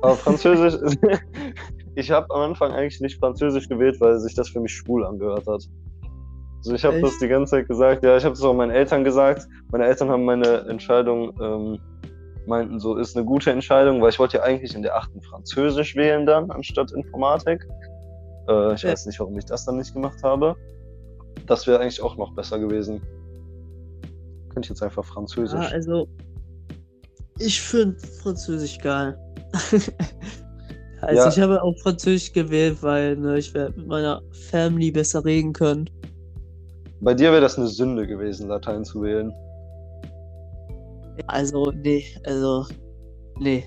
Aber Französisch, ich habe am Anfang eigentlich nicht Französisch gewählt, weil sich das für mich schwul angehört hat. Also ich habe das die ganze Zeit gesagt, ja, ich habe es auch meinen Eltern gesagt. Meine Eltern haben meine Entscheidung, ähm, meinten so, ist eine gute Entscheidung, weil ich wollte ja eigentlich in der achten Französisch wählen dann, anstatt Informatik. Äh, ich Ja. weiß nicht, warum ich das dann nicht gemacht habe. Das wäre eigentlich auch noch besser gewesen. Könnte ich jetzt einfach Französisch. Ja, also. Ich finde Französisch geil. also, Ja. ich habe auch Französisch gewählt, weil ne, ich werde mit meiner Family besser reden können. Bei dir wäre das eine Sünde gewesen, Latein zu wählen. Also, nee, also. Nee.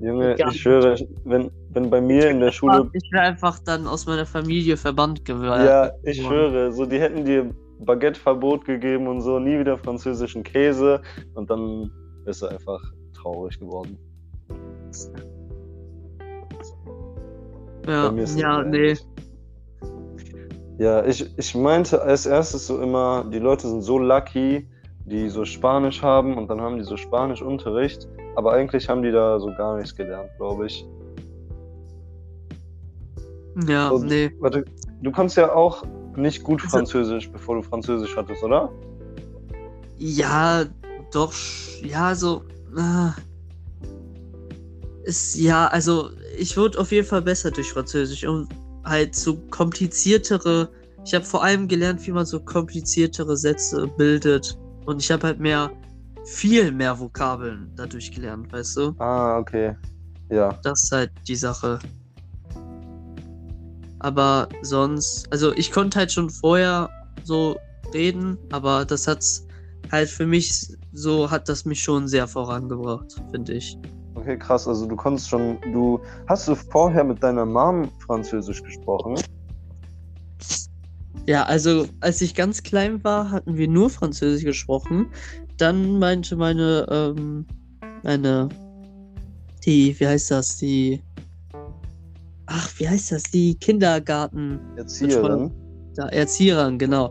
Junge, ich schwöre, wenn, wenn bei mir in der Schule. Ich wäre einfach dann aus meiner Familie verbannt geworden. Ja, ich schwöre, so die hätten dir Baguette-Verbot gegeben und so, nie wieder französischen Käse und dann ist er einfach traurig geworden. Ja, ja, nee. Ja, ich, ich meinte als erstes so immer, die Leute sind so lucky, die so Spanisch haben und dann haben die so Spanischunterricht, aber eigentlich haben die da so gar nichts gelernt, glaube ich. Ja, Und, nee. Warte, du kannst ja auch nicht gut Also- Französisch, bevor du Französisch hattest, oder? Ja, doch, ja, so. Äh, ist, ja, also, ich wurde auf jeden Fall besser durch Französisch und halt so kompliziertere. Ich habe vor allem gelernt, wie man so kompliziertere Sätze bildet. Und ich habe halt mehr, viel mehr Vokabeln dadurch gelernt, weißt du? Ah, okay. Ja. Das ist halt die Sache. Aber sonst, also ich konnte halt schon vorher so reden, aber das hat's halt für mich so, hat das mich schon sehr vorangebracht, finde ich. Okay, krass. Also du konntest schon, du hast du vorher mit deiner Mom Französisch gesprochen? Ja, also als ich ganz klein war, hatten wir nur Französisch gesprochen. Dann meinte meine, ähm, meine, die, wie heißt das, die, ach, wie heißt das, die Kindergarten. Erzieherin? da, Erzieherin, genau.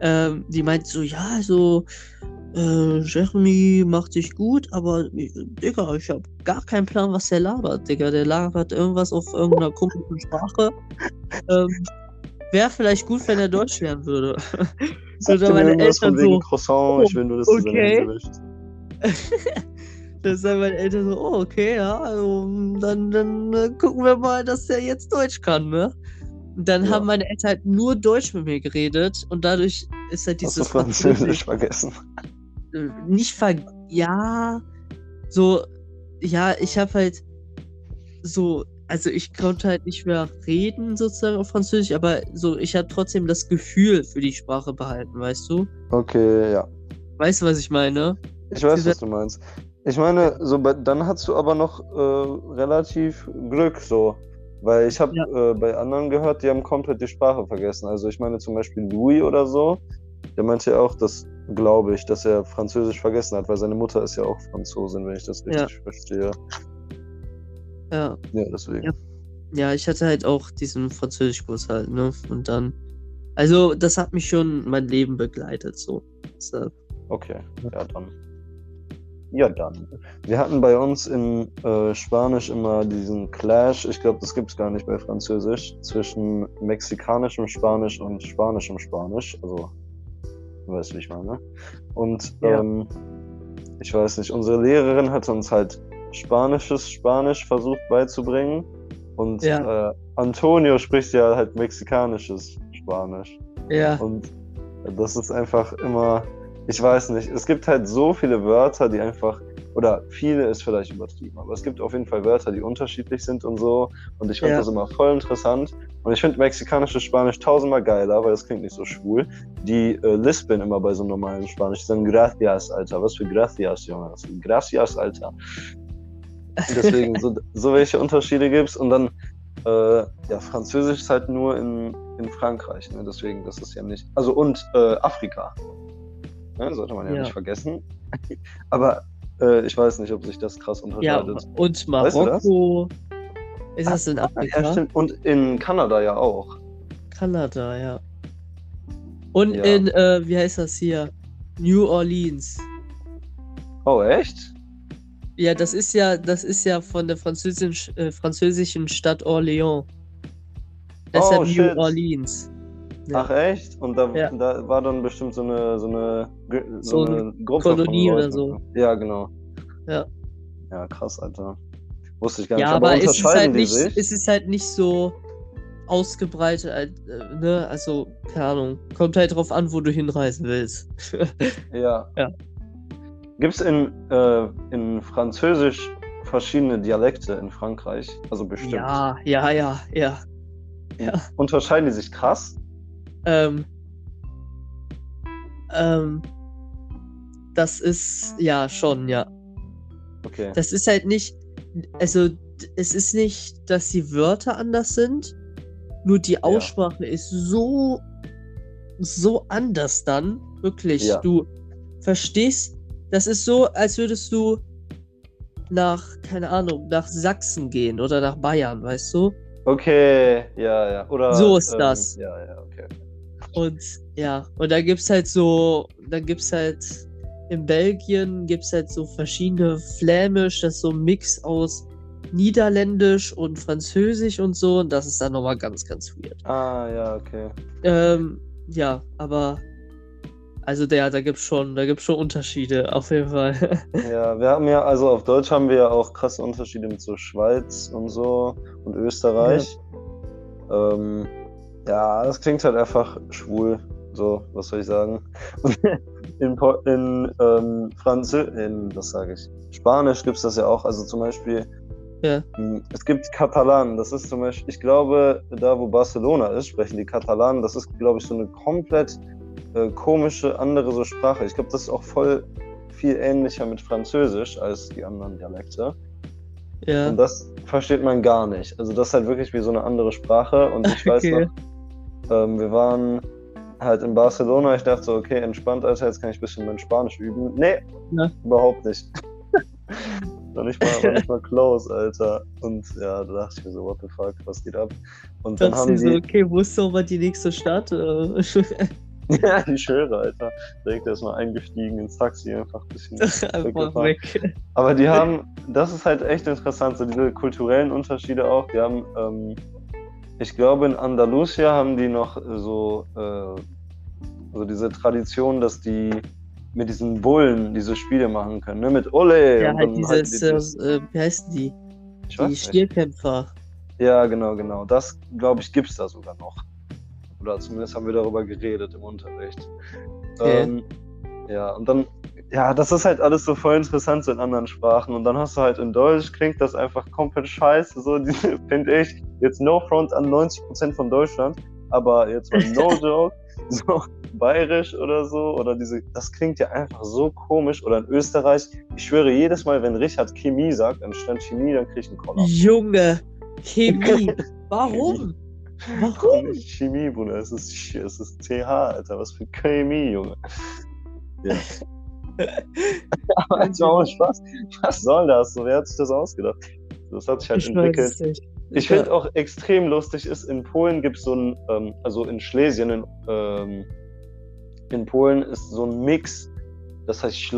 Ähm, die meint so, ja, also, äh, Jeremy macht sich gut, aber, Digga, ich hab gar keinen Plan, was der labert, Digga. Der labert irgendwas auf irgendeiner komischen Sprache. Ähm, Wäre vielleicht gut, wenn er Deutsch lernen würde. so, da meine Eltern so, Croissant, ich will nur, dass du okay. Hände wäschst. da sagen meine Eltern so, oh, okay, ja, also, dann, dann äh, gucken wir mal, dass der jetzt Deutsch kann, ne? Und dann Ja. haben meine Eltern halt nur Deutsch mit mir geredet und dadurch ist halt Hast du dieses Französisch vergessen? nicht ver ja so ja ich habe halt so also ich konnte halt nicht mehr reden sozusagen auf Französisch aber so ich habe trotzdem das Gefühl für die Sprache behalten weißt du Okay, ja. weißt du was ich meine Ich weiß, Diese- was du meinst. Ich meine, so bei, dann hast du aber noch äh, relativ Glück so. Weil ich habe äh, bei anderen gehört, die haben komplett die Sprache vergessen. Also ich meine zum Beispiel Louis oder so, der meinte ja auch, das glaube ich, dass er Französisch vergessen hat, weil seine Mutter ist ja auch Franzosin, wenn ich das Ja. richtig verstehe. Ja Ja, deswegen. Ja. ja ich hatte halt auch diesen Französischkurs halt ne und dann also das hat mich schon mein Leben begleitet so Deshalb, Okay, ja dann. Ja dann. Wir hatten bei uns in äh, Spanisch immer diesen Clash, ich glaube, das gibt es gar nicht bei Französisch, zwischen mexikanischem Spanisch und spanischem Spanisch. Also, du weißt, wie ich meine. Und Ja. ähm, ich weiß nicht, unsere Lehrerin hat uns halt spanisches Spanisch versucht beizubringen. Und Ja. äh, Antonio spricht ja halt mexikanisches Spanisch. ja Und das ist einfach immer, ich weiß nicht, es gibt halt so viele Wörter, die einfach, oder viele ist vielleicht übertrieben, aber es gibt auf jeden Fall Wörter, die unterschiedlich sind und so. Und ich finde Ja. das immer voll interessant. Und ich finde mexikanisches Spanisch tausendmal geiler, weil das klingt nicht so schwul. Die äh, lispeln immer bei so normalen Spanisch. Die sagen Gracias, Alter. Was für Gracias, Junge. Das ist Gracias, Alter. Deswegen, so, so welche Unterschiede gibt's Und dann, äh, ja, Französisch ist halt nur in, in Frankreich, ne? deswegen, das ist ja nicht. Also und äh, Afrika. Ne? Sollte man ja, Ja. nicht vergessen. Aber äh, ich weiß nicht, ob sich das krass ja unterscheidet. und Weißt du das? Marokko ist das in Ja, Afrika stimmt. Und in Kanada ja auch. Kanada, ja. Und Ja. in, äh, wie heißt das hier? New Orleans. Oh, echt? Ja, das ist ja, das ist ja von der französischen, äh, französischen Stadt Orléans. Deshalb Oh, New shit. Orleans. Ja. Ach echt? Und da, Ja. da war dann bestimmt so eine, so eine, So so eine Gruppe Kolonie von oder so. Ja, genau. Ja. Ja, krass, Alter. Wusste ich gar nicht. Ja, aber es ist unterscheiden halt nicht, sich? es ist halt nicht so ausgebreitet, äh, ne? Also, keine Ahnung. Kommt halt drauf an, wo du hinreisen willst. Ja. Ja. Gibt es in, äh, in Französisch verschiedene Dialekte in Frankreich? Also bestimmt. ja, ja, ja, ja. Ja. Unterscheiden die sich krass? Ähm, ähm, das ist ja schon, ja. Okay. Das ist halt nicht, also es ist nicht, dass die Wörter anders sind, nur die Aussprache ist so so anders dann. Wirklich. Ja. Du verstehst, das ist so, als würdest du nach, keine Ahnung, nach Sachsen gehen oder nach Bayern, weißt du? Okay, ja, ja. Oder, So ist das. Ja, ja, okay. Und ja, und da gibt's halt so, da gibt's halt in Belgien gibt's halt so verschiedene Flämisch, das ist so ein Mix aus Niederländisch und Französisch und so, und das ist dann nochmal ganz, ganz weird. Ah, ja, okay. Ähm, ja, aber also der, da gibt's schon, da gibt's schon Unterschiede, auf jeden Fall. Ja, wir haben ja, also auf Deutsch haben wir ja auch krasse Unterschiede mit so Schweiz und so und Österreich. Ähm, ja, das klingt halt einfach schwul, so, was soll ich sagen. In in ähm, Franzö in, was sage ich, Spanisch gibt es das ja auch, also zum Beispiel, Ja. m, es gibt Katalan, das ist zum Beispiel, ich glaube, da wo Barcelona ist, sprechen die Katalan, das ist, glaube ich, so eine komplett äh, komische andere so Sprache. Ich glaube, das ist auch voll viel ähnlicher mit Französisch als die anderen Dialekte. Ja. Und das versteht man gar nicht. Also das ist halt wirklich wie so eine andere Sprache. Und ich weiß Okay. noch, ähm, wir waren halt in Barcelona. Ich dachte so, okay, entspannt, Alter, jetzt kann ich ein bisschen mein Spanisch üben. Nee, Ja. überhaupt nicht. war, nicht mal, war nicht mal close, Alter. Und ja, da dachte ich mir so, what the fuck, was geht ab? Und dann Dachte haben ich so, okay, wo ist doch mal die nächste Stadt? Äh, ja, ich schwöre, Alter, direkt erstmal eingestiegen ins Taxi, einfach ein bisschen Einfach weg. Aber die haben, das ist halt echt interessant, so diese kulturellen Unterschiede auch. Die haben, ähm, ich glaube, in Andalusia haben die noch so, äh, so diese Tradition, dass die mit diesen Bullen diese Spiele machen können, ne? Mit Ole. Ja, und halt dann dieses, die das- äh, wie heißen die? Die. Stierkämpfer. Ja, genau, genau. Das, glaube ich, gibt's da sogar noch. Oder zumindest haben wir darüber geredet im Unterricht. Okay. Ähm, ja, und dann, ja, das ist halt alles so voll interessant so in anderen Sprachen. Und dann hast du halt in Deutsch, klingt das einfach komplett scheiße. So, finde ich, jetzt no front an 90% von Deutschland, aber jetzt mal no joke, so bayerisch oder so, oder diese, das klingt ja einfach so komisch. Oder in Österreich, ich schwöre, jedes Mal, wenn Richard Chemie sagt, anstatt Chemie, dann krieg ich einen Koller. Junge, Chemie. Warum? Warum? Chemie, Bruder, es ist, es ist TH, Alter, was für Chemie, Junge. Ja. Aber jetzt ohne Spaß. Was soll das? So, wer hat sich das ausgedacht? Das hat sich halt Ich entwickelt. Ich finde auch extrem lustig ist, in Polen gibt es so ein, ähm, also in Schlesien, in, ähm, in Polen ist so ein Mix, das heißt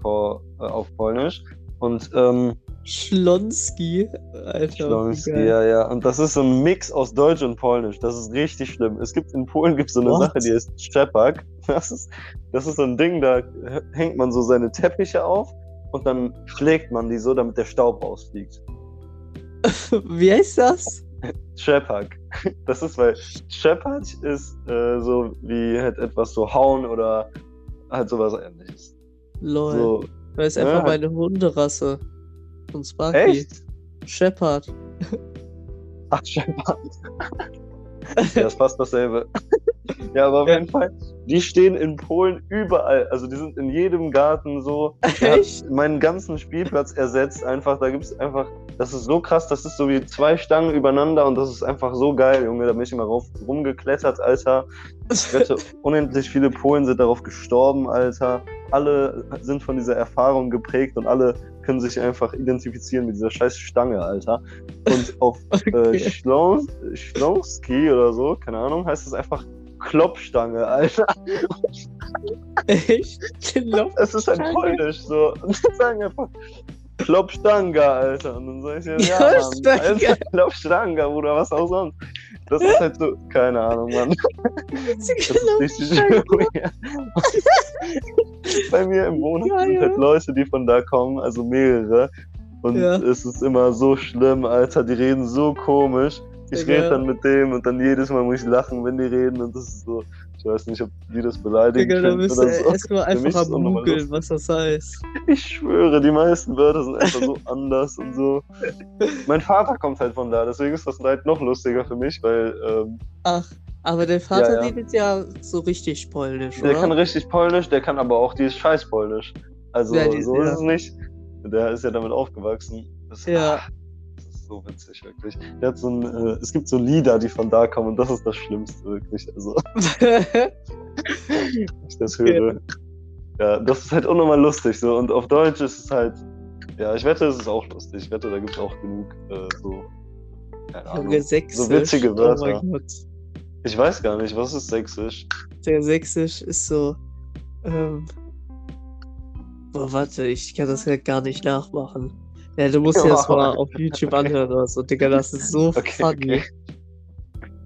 po, äh, auf Polnisch. Und ähm, Schlonski, Alter. Schlonski, ja, ja. Und das ist so ein Mix aus Deutsch und Polnisch. Das ist richtig schlimm. Es gibt in Polen gibt so eine What? Sache, die heißt Szczepak. Das ist, das ist so ein Ding, da hängt man so seine Teppiche auf und dann schlägt man die so, damit der Staub rausfliegt. Wie heißt das? Shepherd. Das ist, weil Shepherd ist äh, so wie halt etwas so hauen oder halt sowas ähnliches. Lol. So, Das ist Ja, einfach halt- meine Hunderasse. Von Sparky. echt? Shepard. Ach, Shepherd. ja, das passt dasselbe. ja, aber auf jeden Fall, die stehen in Polen überall. Also die sind in jedem Garten so. Echt? meinen ganzen Spielplatz ersetzt einfach. Da gibt es einfach, das ist so krass, das ist so wie zwei Stangen übereinander und das ist einfach so geil, Junge. Da bin ich immer rauf, rumgeklettert, Alter. Ich wette, unendlich viele Polen sind darauf gestorben, Alter. Alle sind von dieser Erfahrung geprägt und alle können sich einfach identifizieren mit dieser scheiß Stange, Alter. Und auf äh, Okay. Schlons Schlonski oder so, keine Ahnung, heißt es einfach Kloppstange, Alter. Echt? Es ist halt polnisch so. Und die sagen einfach Kloppstange, Alter. Und dann sag ich ja, ja. Alter, Kloppstange, Bruder, was auch sonst. Das ist halt so, keine Ahnung, Mann. Das ist richtig. Bei mir im Wohnhaus Ja, sind halt Leute, die von da kommen, also mehrere. Und Ja. es ist immer so schlimm, Alter. Die reden so komisch. Ich Ja. rede dann mit dem und dann jedes Mal muss ich lachen, wenn die reden. Und das ist so, ich weiß nicht, ob die das beleidigen Digga, da können bist oder du so. erstmal einfach am googeln, was das heißt. Ich schwöre, die meisten Wörter sind einfach so anders und so. Mein Vater kommt halt von da, deswegen ist das halt noch lustiger für mich, weil ähm, Ach, aber der Vater Ja, ja. redet ja so richtig polnisch, der oder? kann richtig Polnisch, der kann aber auch dieses scheiß Polnisch. Also Ja, die- so ist es nicht. Der ist ja damit aufgewachsen. Das, Ja. ach, ist so witzig, wirklich. Der hat so ein, äh, es gibt so Lieder, die von da kommen und das ist das Schlimmste, wirklich. Also, ich das höre. Ja, das ist halt unnormal lustig so. Und auf Deutsch ist es halt, ja, ich wette, es ist auch lustig. Ich wette, da gibt es auch genug äh, so, keine Ahnung, so witzige Oh Wörter. mein Gott. ich weiß gar nicht, was ist Sächsisch? Der Sächsisch ist so. Ähm, boah, warte, ich kann das halt gar nicht nachmachen. Ja, du musst dir das Ja. mal auf YouTube anhören oder so. Digga, das ist so Okay, funny. okay.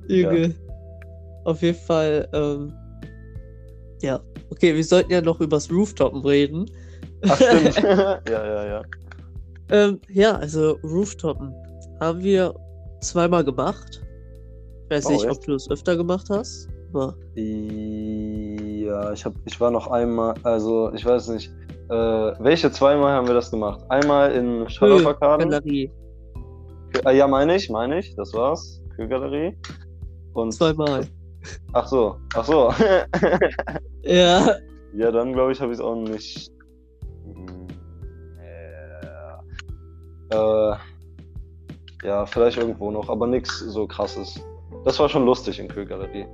Junge. Auf jeden Fall, ähm, ja. Okay, wir sollten ja noch übers Rooftoppen reden. Ach, stimmt. ja, ja, ja. Ähm, ja, also Rooftoppen haben wir zweimal gemacht. Ich weiß Oh, nicht, echt? ob du es öfter gemacht hast. Aber Ja, ich, hab, ich war noch einmal, also ich weiß nicht, äh, welche zweimal haben wir das gemacht? Einmal in Shadowverkaden. Galerie. Ah, ja, meine ich, meine ich, das war's. Kühlgalerie. Und Zweimal. Ach so, ach so. Ja. ja, dann glaube ich, habe ich es auch nicht. Ja. Äh, ja, vielleicht irgendwo noch, aber nichts so krasses. Das war schon lustig in Kühlgalerie.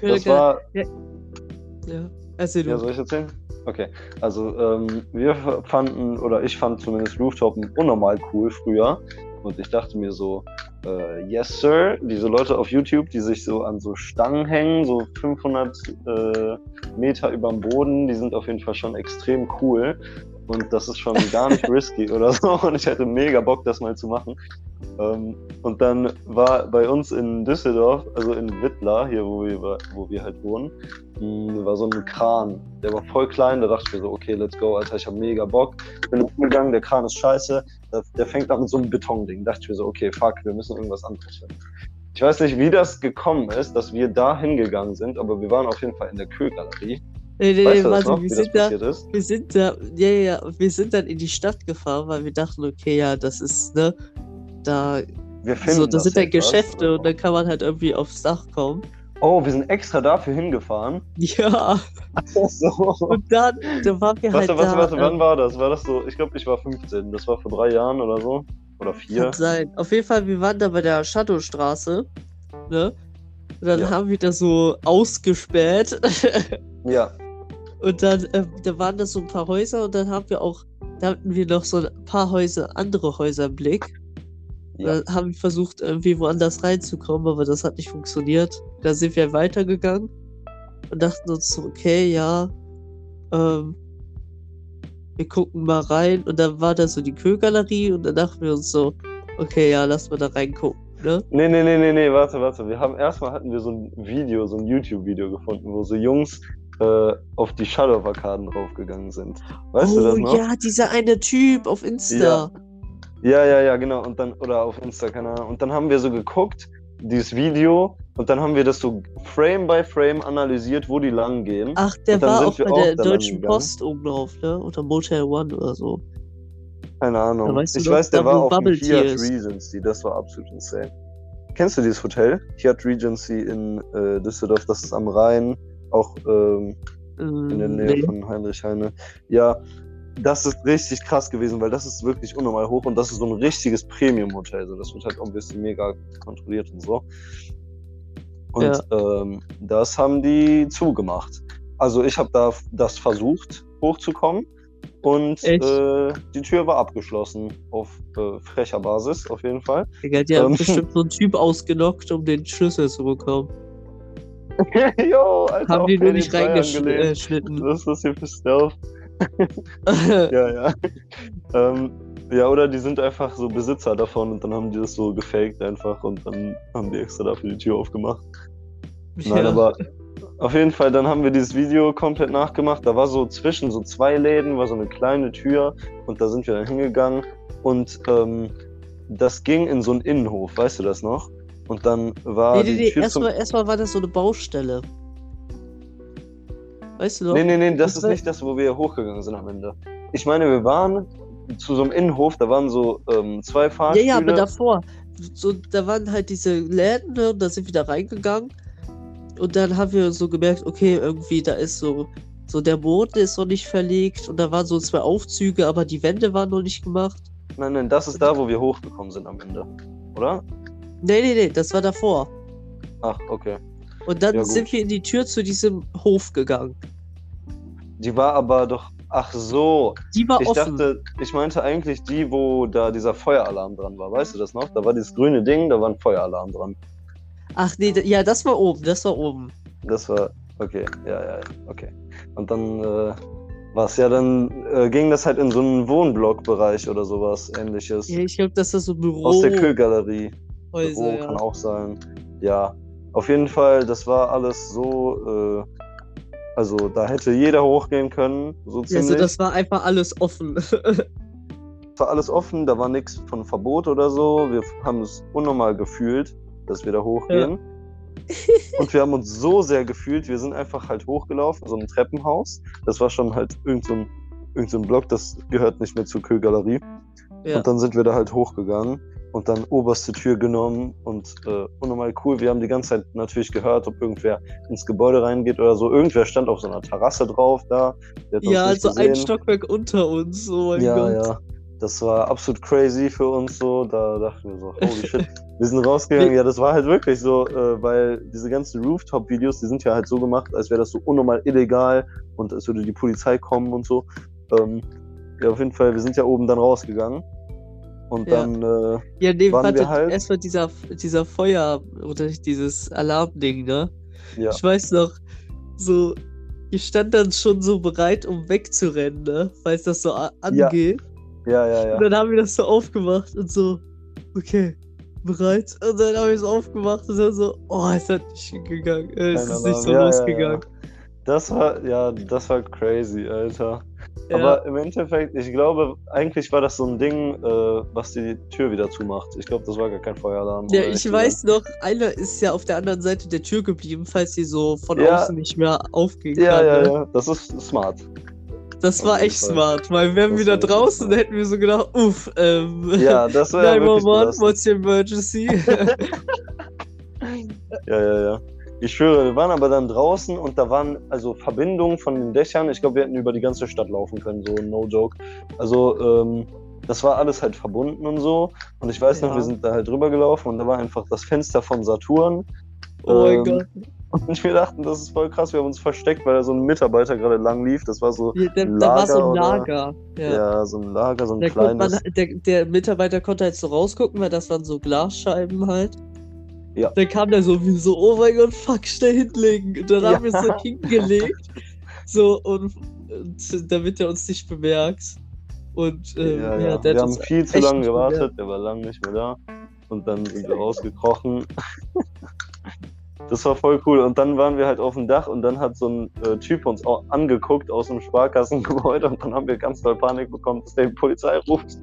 Das Königke- war. Ja. Erzähl du. Ja, soll ich erzählen? Okay, also ähm, wir fanden, oder ich fand zumindest Rooftopen unnormal cool früher. Und ich dachte mir so, äh, yes sir, diese Leute auf YouTube, die sich so an so Stangen hängen, so 500 äh, Meter über dem Boden, die sind auf jeden Fall schon extrem cool. Und das ist schon gar nicht risky oder so. Und ich hätte mega Bock, das mal zu machen. Ähm, und dann war bei uns in Düsseldorf, also in Wittlar, hier wo wir, wo wir halt wohnen, war so ein Kran. Der war voll klein, da dachte ich mir so, okay, let's go, Alter, ich hab mega Bock. Bin umgegangen, der Kran ist scheiße, der, der fängt an mit so einem Betonding. Dachte ich mir so, okay, fuck, wir müssen irgendwas anderes finden. Ich weiß nicht, wie das gekommen ist, dass wir da hingegangen sind, aber wir waren auf jeden Fall in der Kühlgalerie. Nee, nee, Weißt nee, warte, noch, wir sind da, wir sind da, ja, ja, wir sind dann in die Stadt gefahren, weil wir dachten, okay, ja, das ist, ne, da, Wir finden so, da sind dann jetzt was. Geschäfte und dann kann man halt irgendwie aufs Dach kommen. Oh, wir sind extra dafür hingefahren. Ja, so. und dann, dann waren wir halt Warte, da. warte, wann ähm, war das? War das so, ich glaube, ich war 15. Das war vor drei Jahren oder so. Oder vier. Kann sein. Auf jeden Fall, wir waren da bei der Shadowstraße, ne, und dann Ja. haben wir da so ausgespäht. Ja. Und dann, ähm, da waren das so ein paar Häuser und dann haben wir auch, da hatten wir noch so ein paar Häuser, andere Häuser im Blick. ja. Da haben wir versucht, irgendwie woanders reinzukommen, aber das hat nicht funktioniert. Da sind wir weitergegangen und dachten uns so, okay, ja, ähm, wir gucken mal rein. Und dann war da so die Kühlgalerie und dann dachten wir uns so, okay, ja, lass mal da reingucken, ne? Nee, nee, nee, nee, nee, warte, warte. Wir haben erstmal hatten wir so ein Video, so ein YouTube-Video gefunden, wo so Jungs äh, auf die Shadow-Arkaden draufgegangen sind. Weißt oh du das noch? ja, dieser eine Typ auf Insta. Ja, ja, ja, genau. Und dann, oder auf Insta, keine Ahnung. Und dann haben wir so geguckt, dieses Video, und dann haben wir das so Frame by Frame analysiert, wo die lang gehen. Ach, der war auch bei auch der Deutschen. Post oben drauf, ne? Oder Motel One oder so. Keine Ahnung. Weißt ich noch, weiß, der war auf dem Fiat ist. Regency, das war absolut insane. Kennst du dieses Hotel? Fiat Regency in äh, Düsseldorf, das ist am Rhein, auch ähm, in der Ähm, Nähe nee. von Heinrich Heine. Ja, das ist richtig krass gewesen, weil das ist wirklich unnormal hoch und das ist so ein richtiges Premium-Hotel. So, das wird halt obviously mega kontrolliert und so. Und Ja. ähm, das haben die zugemacht. Also ich habe da das versucht, hochzukommen. Und äh, die Tür war abgeschlossen, auf äh, frecher Basis auf jeden Fall. Digga, die haben Ähm. bestimmt so einen Typ ausgenockt, um den Schlüssel zu bekommen. Jo, Alter, haben die nur PD3 nicht reingeschnitten. Was ist das hier für Stealth? Ja, ja. ähm, ja, oder die sind einfach so Besitzer davon und dann haben die das so gefaked einfach und dann haben die extra dafür die Tür aufgemacht. Nein, Ja. aber auf jeden Fall, dann haben wir dieses Video komplett nachgemacht. Da war so zwischen so zwei Läden, war so eine kleine Tür und da sind wir dann hingegangen und ähm, das ging in so einen Innenhof, weißt du das noch? Und dann war nee, nee, die nee, Tür zum... erstmal erstmal war das so eine Baustelle. Weißt du noch? Nee, nee, nee, das Das ist nicht das, wo wir hochgegangen sind am Ende. Ich meine, wir waren zu so einem Innenhof, da waren so ähm, zwei ja, Fahrstühle. ja, aber davor. So, da waren halt diese Läden, ne, und da sind wir da reingegangen. Und dann haben wir so gemerkt, okay, irgendwie, da ist so, so der Boden ist noch nicht verlegt und da waren so zwei Aufzüge, aber die Wände waren noch nicht gemacht. Nein, nein, das ist da, wo wir hochgekommen sind am Ende. Oder? Nee, nee, nee, das war davor. Ach, okay. Und dann Ja, sind wir in die Tür zu diesem Hof gegangen. Die war aber doch. Ach so. Die war Ich offen. dachte, ich meinte eigentlich die, wo da dieser Feueralarm dran war. Weißt du das noch? Da war dieses grüne Ding, da war ein Feueralarm dran. Ach nee, ja, das war oben, das war oben. Das war. Okay, ja, ja, ja. Okay. Und dann äh, war es ja, dann äh, ging das halt in so einen Wohnblockbereich oder sowas ähnliches. Ja, ich glaube, das war so Büro. Aus der Kühlgalerie. Häuser, Büro ja. kann auch sein. Ja, auf jeden Fall, das war alles so, äh, also da hätte jeder hochgehen können, so Ja, ziemlich. also das war einfach alles offen. war alles offen, da war nichts von Verbot oder so. Wir haben es unnormal gefühlt, dass wir da hochgehen. Und wir haben uns so sehr gefühlt, wir sind einfach halt hochgelaufen, so ein Treppenhaus. Das war schon halt irgend so ein, irgend so Block, das gehört nicht mehr zur Kühlgalerie. ja. Und dann sind wir da halt hochgegangen und dann oberste Tür genommen und äh, unnormal cool. Wir haben die ganze Zeit natürlich gehört, ob irgendwer ins Gebäude reingeht oder so. Irgendwer stand auf so einer Terrasse drauf da. Ja, also ein gesehen. Stockwerk unter uns. Oh mein ja, Gott. ja. Das war absolut crazy für uns so. Da dachten wir so, holy shit. Wir sind rausgegangen. Ja, das war halt wirklich so, äh, weil diese ganzen Rooftop-Videos, die sind ja halt so gemacht, als wäre das so unnormal illegal und als würde die Polizei kommen und so. Ähm, ja, auf jeden Fall, wir sind ja oben dann rausgegangen. Und Ja. dann, äh, Ja, nee, Waren warte, wir halt- erstmal dieser, dieser Feuer oder dieses Alarmding, ne? ja. Ich weiß noch, so, ich stand dann schon so bereit, um wegzurennen, ne? Falls das so a- Ja. angeht. Ja, ja, ja. Und dann haben wir das so aufgemacht und so, okay, bereit. Und dann habe ich es aufgemacht und dann so, oh, es hat nicht gegangen. Äh, es ist nicht so. Ja, ja, losgegangen. Das war, ja, das war crazy, Alter. Ja, Aber im Endeffekt, ich glaube, eigentlich war das so ein Ding, äh, was die Tür wieder zumacht. Ich glaube, das war gar kein Feueralarm. ja, ich weiß noch, einer ist ja auf der anderen Seite der Tür geblieben, falls sie so von Ja. außen nicht mehr aufgehen sein. Ja, kann. ja, ne? ja. Das ist smart. Das war echt Fall. smart, weil wären Das wir da draußen, smart. hätten wir so gedacht, uff, ähm, Ja, das war ja wirklich 911, belastend. what's your emergency? Ja, ja, ja. Ich schwöre, wir waren aber dann draußen und da waren also Verbindungen von den Dächern. Ich glaube, wir hätten über die ganze Stadt laufen können, so no joke. Also, ähm, das war alles halt verbunden und so. Und ich weiß noch, Ja. wir sind da halt drüber gelaufen und da war einfach das Fenster von Saturn. oh mein Ähm, Gott. Und wir dachten, das ist voll krass. Wir haben uns versteckt, weil da so ein Mitarbeiter gerade lang lief. Das war so, Ja, da, da war so ein Lager oder- Lager. ja, Ja. so ein Lager, so ein Da konnte man, kleines. der, der Mitarbeiter konnte halt so rausgucken, weil das waren so Glasscheiben halt. Ja. Dann kam der so wie so, oh mein Gott, fuck, schnell hinlegen. Und dann Ja. haben wir es so hingelegt. So, und, und damit er uns nicht bemerkt. Und ähm, ja, ja, ja. Wir haben viel zu lange gewartet. Der war lang nicht mehr da. Und dann sind wir rausgekrochen. Das war voll cool. Und dann waren wir halt auf dem Dach und dann hat so ein äh, Typ uns auch angeguckt aus dem Sparkassengebäude und dann haben wir ganz doll Panik bekommen, dass der die Polizei ruft.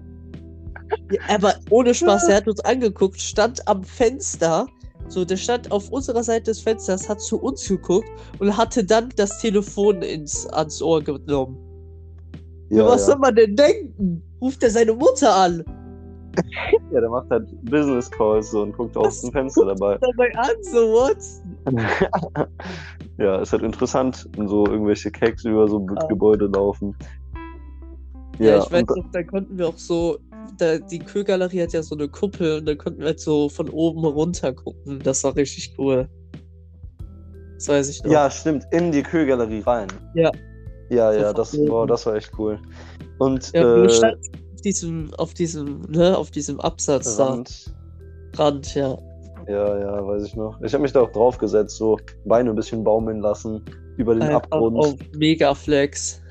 Ja, aber ohne Spaß, der hat uns angeguckt, stand am Fenster. So, der stand auf unserer Seite des Fensters, hat zu uns geguckt und hatte dann das Telefon ins, ans Ohr genommen. Ja, was ja. soll man denn denken? Ruft er seine Mutter an? ja, der macht halt Business Calls so und guckt aus dem Fenster dabei. Dabei an, so what? ja, ist halt interessant, wenn so irgendwelche Cakes über so Ah. Gebäude laufen. Ja, ich weiß noch, da konnten wir auch so, da, die Kühlgalerie hat ja so eine Kuppel und da konnten wir halt so von oben runter gucken. Das war richtig cool. Das weiß ich noch. Ja, stimmt, in die Kühlgalerie rein. Ja. Ja, ja, das, boah, das war echt cool. Und Ja, äh, auf diesem, auf diesem, ne, auf diesem Absatz Rand. da. Rand, ja. Ja, ja, weiß ich noch. Ich habe mich da auch draufgesetzt, so Beine ein bisschen baumeln lassen über den Einfach Abgrund. auf Megaflex.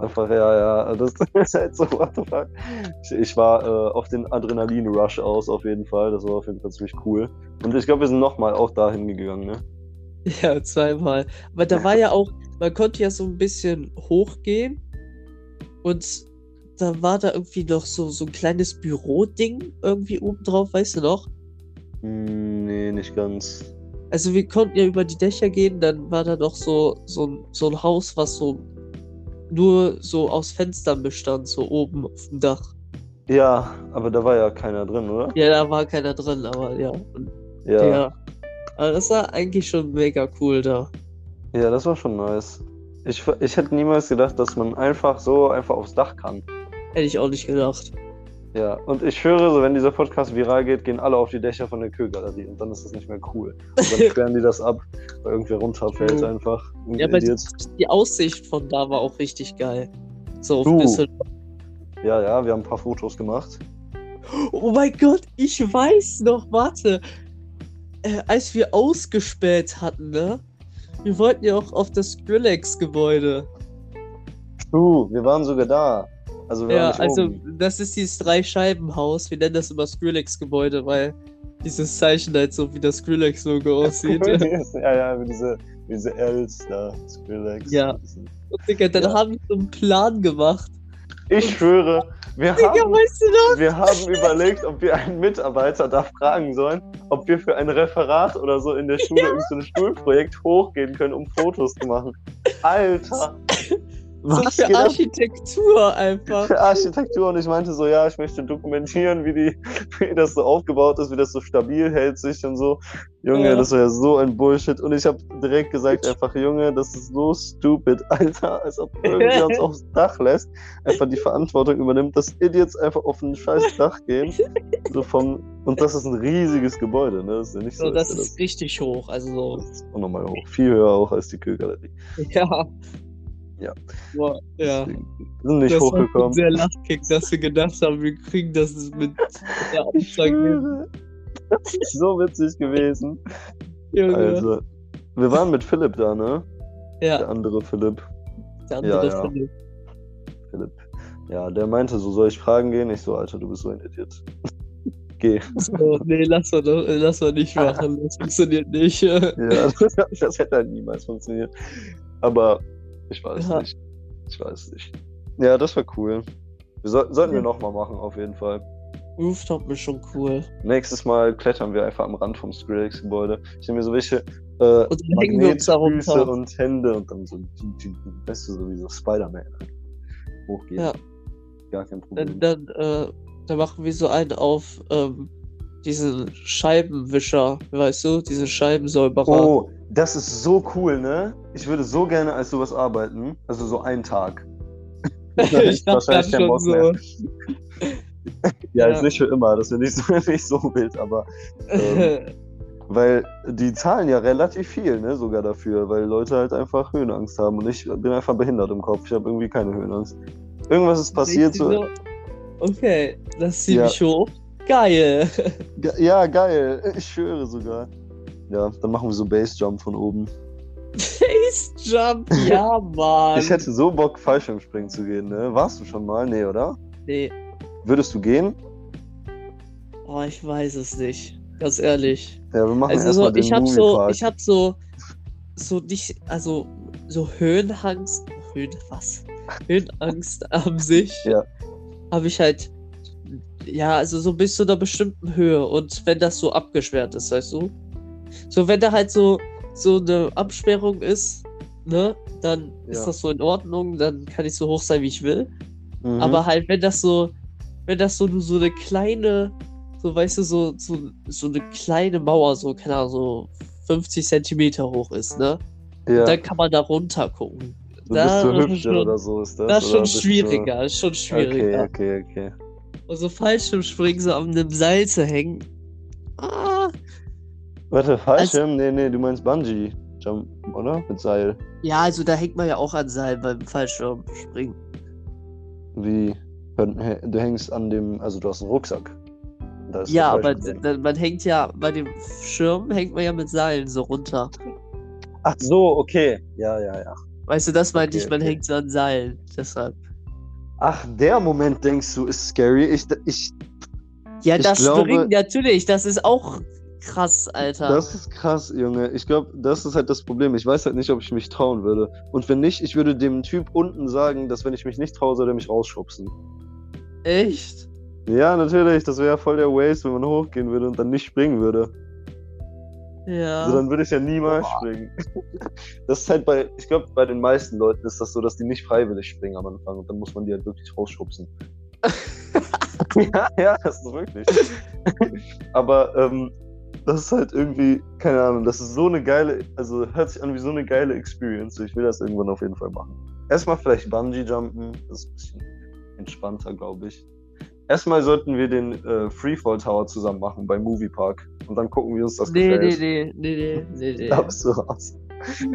Einfach, ja, ja, das ist halt so, what the fuck. Ich, ich war äh, auf den Adrenalin-Rush aus, auf jeden Fall. Das war auf jeden Fall ziemlich cool. Und ich glaube, wir sind nochmal auch dahin gegangen, ne? Ja, zweimal. Aber da war ja auch, man konnte ja so ein bisschen hochgehen und da war da irgendwie noch so, so ein kleines Büroding irgendwie oben drauf, weißt du noch? Hm, nee, nicht ganz. Also wir konnten ja über die Dächer gehen, dann war da noch so, so, so ein Haus, was so nur so aus Fenstern bestand, so oben auf dem Dach. Ja, aber da war ja keiner drin, oder? Ja, da war keiner drin, aber ja. Und, Ja. ja. Aber das war eigentlich schon mega cool da. Ja, das war schon nice. Ich, ich hätte niemals gedacht, dass man einfach so einfach aufs Dach kann. Hätte ich auch nicht gedacht. Ja, und ich schwöre, so wenn dieser Podcast viral geht, gehen alle auf die Dächer von der Kühlgalerie und dann ist das nicht mehr cool. Und dann sperren die das ab, weil irgendwer runterfällt True. einfach. Ein Ja, aber die, Aussicht von da war auch richtig geil. So, Du. ein bisschen. Ja, ja, wir haben ein paar Fotos gemacht. Oh mein Gott, ich weiß noch, warte. Äh, als wir ausgespäht hatten, ne? Wir wollten ja auch auf das Skrillex-Gebäude. True, wir waren sogar da. Also Ja, also oben. das ist dieses Drei-Scheiben-Haus. Wir nennen das immer Skrillex-Gebäude, weil dieses Zeichen halt so wie das Skrillex-Logo aussieht. ja, ja, wie diese, diese Ls da, Skrillex. Ja. Und Digga, dann Ja. haben wir so einen Plan gemacht. Ich schwöre, wir Digga, haben, weißt du wir haben überlegt, ob wir einen Mitarbeiter da fragen sollen, ob wir für ein Referat oder so in der Schule irgend so ein Schulprojekt hochgehen können, um Fotos zu machen. Alter! Was für? Architektur einfach. für Architektur und ich meinte so, ja, ich möchte dokumentieren, wie, die, wie das so aufgebaut ist, wie das so stabil hält sich und so. Junge, Ja. das war ja so ein Bullshit. Und ich habe direkt gesagt, einfach, Junge, das ist so stupid, Alter, als ob irgendwer uns aufs Dach lässt, einfach die Verantwortung übernimmt, dass Idiots einfach auf ein scheiß Dach gehen. So vom, und das ist ein riesiges Gebäude, ne? Das ist ja nicht so. So, das ist richtig hoch. Also so. das ist unnormal hoch. Viel höher auch als die Kühlgalerie. Ja. Ja. Boah, ja. Deswegen Wir sind nicht das hochgekommen. sehr Lachkick, dass wir gedacht haben, wir kriegen das mit der schwöre. Das ist so witzig gewesen. Junge. Also, wir waren mit Philipp da, ne? Der ja, andere Philipp. der andere ja, ja. Philipp. Philipp. Ja, der meinte so, soll ich fragen gehen? Ich so, Alter, du bist so ein Idiot. Geh. So, nee, lass mal, doch- lass mal nicht machen. Das funktioniert nicht. Ja, das, das hätte halt niemals funktioniert. Aber ich weiß Ja. nicht. Ich weiß nicht. Ja, das war cool. Wir soll, sollten wir nochmal machen, auf jeden Fall. Rooftop ist schon cool. Nächstes Mal klettern wir einfach am Rand vom Skrillex-Gebäude. Ich nehme mir so welche äh, Magnetfüße und Hände und dann so, weißt du, so wie so Spider-Man. Hochgehen. Ja. Gar kein Problem. Dann, dann, äh, dann machen wir so einen auf ähm, diesen Scheibenwischer, weißt du, diese Scheibensäuberer. Oh, das ist so cool, ne? Ich würde so gerne als sowas arbeiten. Also so einen Tag. ich dachte Wahrscheinlich kein schon Bock so. mehr. Ja, Ja. ist nicht für immer, das wäre nicht so, nicht so wild, aber ähm, weil die zahlen ja relativ viel, ne, sogar dafür, weil Leute halt einfach Höhenangst haben und ich bin einfach behindert im Kopf. Ich habe irgendwie keine Höhenangst. Irgendwas ist passiert so. Okay, das ist ziemlich hoch. Geil. Ge ja, geil. Ich schwöre sogar. Ja, dann machen wir so Base-Jump von oben. Face Jump, ja, Mann. Ich hätte so Bock, Fallschirmspringen zu gehen, ne? Warst du schon mal? Nee, oder? Nee, Würdest du gehen? oh, ich weiß es nicht. Ganz ehrlich. Ja, wir machen Also erstmal so, den ich hab so, ich hab so, so nicht, also so Höhenangst, Höhen, was? Höhenangst an sich. Ja. Habe ich halt, ja, also so bis zu einer bestimmten Höhe und wenn das so abgesperrt ist, weißt du? So, wenn da halt so, so eine Absperrung ist, ne, dann ist Ja. das so in Ordnung, dann kann ich so hoch sein, wie ich will. Mhm. Aber halt, wenn das so, wenn das so nur so eine kleine, so weißt du, so, so, so eine kleine Mauer, so, keine Ahnung, so 50 Zentimeter hoch ist, ne? ja, Dann kann man da runter gucken. du da so ist hübsch schon- oder so ist das. Das ist schon schwieriger, ist schon So... schwieriger. Okay, okay, okay. Und so Fallschirmspringen, so an einem Seil zu hängen. Ah, Warte, Fallschirm? nee, nee, du meinst Bungee Jump, oder? Mit Seil. ja, also da hängt man ja auch an Seil beim Fallschirmspringen. Wie? Du hängst an dem, also du hast einen Rucksack. Ja, aber Fallschirm man hängt ja, bei dem Schirm hängt man ja mit Seilen so runter. Ach so, okay. Ja, ja, ja. Weißt du, das meinte Okay, ich, man okay. hängt so an Seilen. Deshalb. Ach, der Moment denkst du ist scary. Ich, ich, Ja, Ich das glaube- Springen, natürlich, das ist auch krass, Alter. das ist krass, Junge. Ich glaube, das ist halt das Problem. Ich weiß halt nicht, ob ich mich trauen würde. Und wenn nicht, ich würde dem Typ unten sagen, dass wenn ich mich nicht traue, soll er mich rausschubsen. Echt? Ja, natürlich. Das wäre ja voll der Waste, wenn man hochgehen würde und dann nicht springen würde. Ja. Also dann würde ich ja niemals springen. Das ist halt bei, ich glaube, bei den meisten Leuten ist das so, dass die nicht freiwillig springen am Anfang und dann muss man die halt wirklich rausschubsen. ja, ja, das ist wirklich. Aber ähm, das ist halt irgendwie, keine Ahnung, das ist so eine geile, also hört sich an wie so eine geile Experience. Ich will das irgendwann auf jeden Fall machen. Erstmal vielleicht Bungee jumpen, das ist ein bisschen entspannter, glaube ich. Erstmal sollten wir den äh, Freefall Tower zusammen machen beim Moviepark. Und dann gucken, wie uns das Nee, gefällt. nee, nee, nee, nee, nee. Da bist du raus.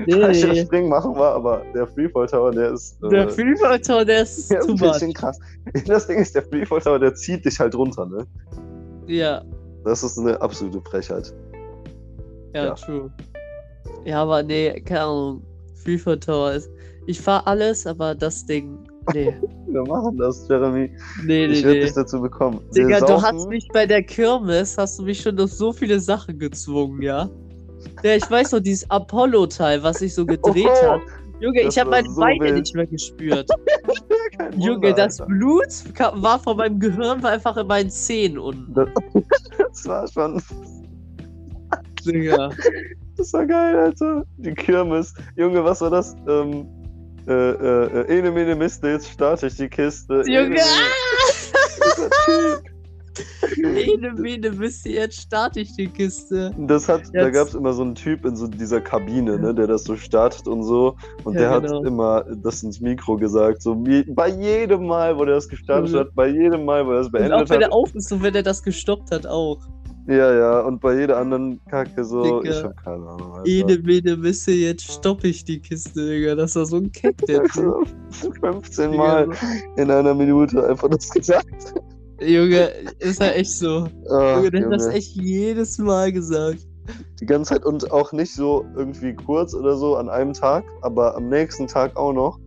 Nee. Springen machen wir, aber der Freefall Tower, der ist. Äh, Der Freefall Tower, der ist der ist too ein much. bisschen krass. Das Ding ist, der Freefall Tower, der zieht dich halt runter, ne? Ja, Das ist eine absolute Frechheit. ja, Ja. true. Ja, aber nee, keine Ahnung. Freefall Tower ist. Ich fahr alles, aber das Ding. Nee, Wir machen das, Jeremy. nee, nee, Ich werde nee. dich dazu bekommen. Wir Digga, du saufen- hast mich bei der Kirmes, hast du mich schon auf so viele Sachen gezwungen, ja? Ja, ich weiß noch, dieses Apollo-Teil, was sich so gedreht Oh, hat. Junge, das ich habe meine so Beine wild. nicht mehr gespürt. kein Junge, Wunder, das Alter. Blut war von meinem Gehirn war einfach in meinen Zähnen unten. Das, das war schon. Digga. Das war geil, Alter. Die Kirmes. Junge, was war das? Ähm, äh, äh, äh, Ene, mene, Miste, jetzt starte ich die Kiste. Ene, Junge, mene- Ene, mene, wisst ihr, jetzt starte ich die Kiste. Das hat, da Jetzt- gab es immer so einen Typ in so dieser Kabine, ne, der das so startet und so. Und Ja, der genau. hat immer das ins Mikro gesagt. So bei jedem Mal, wo der das gestartet Mhm. hat, bei jedem Mal, wo er das Und beendet auch wenn hat. er auf ist und wenn er das gestoppt hat, auch. Ja, ja, und bei jeder anderen Kacke so, Digga. ich hab keine Ahnung. Alter. Ene, mene, wisst ihr, jetzt stoppe ich die Kiste, Digga. Das war so ein Keck, der Typ. Also, 15 Digga, Mal in einer Minute einfach das gesagt. Junge, ist ja echt so. Ach, Junge, der hat das Junge. echt jedes Mal gesagt. Die ganze Zeit und auch nicht so irgendwie kurz oder so an einem Tag, aber am nächsten Tag auch noch.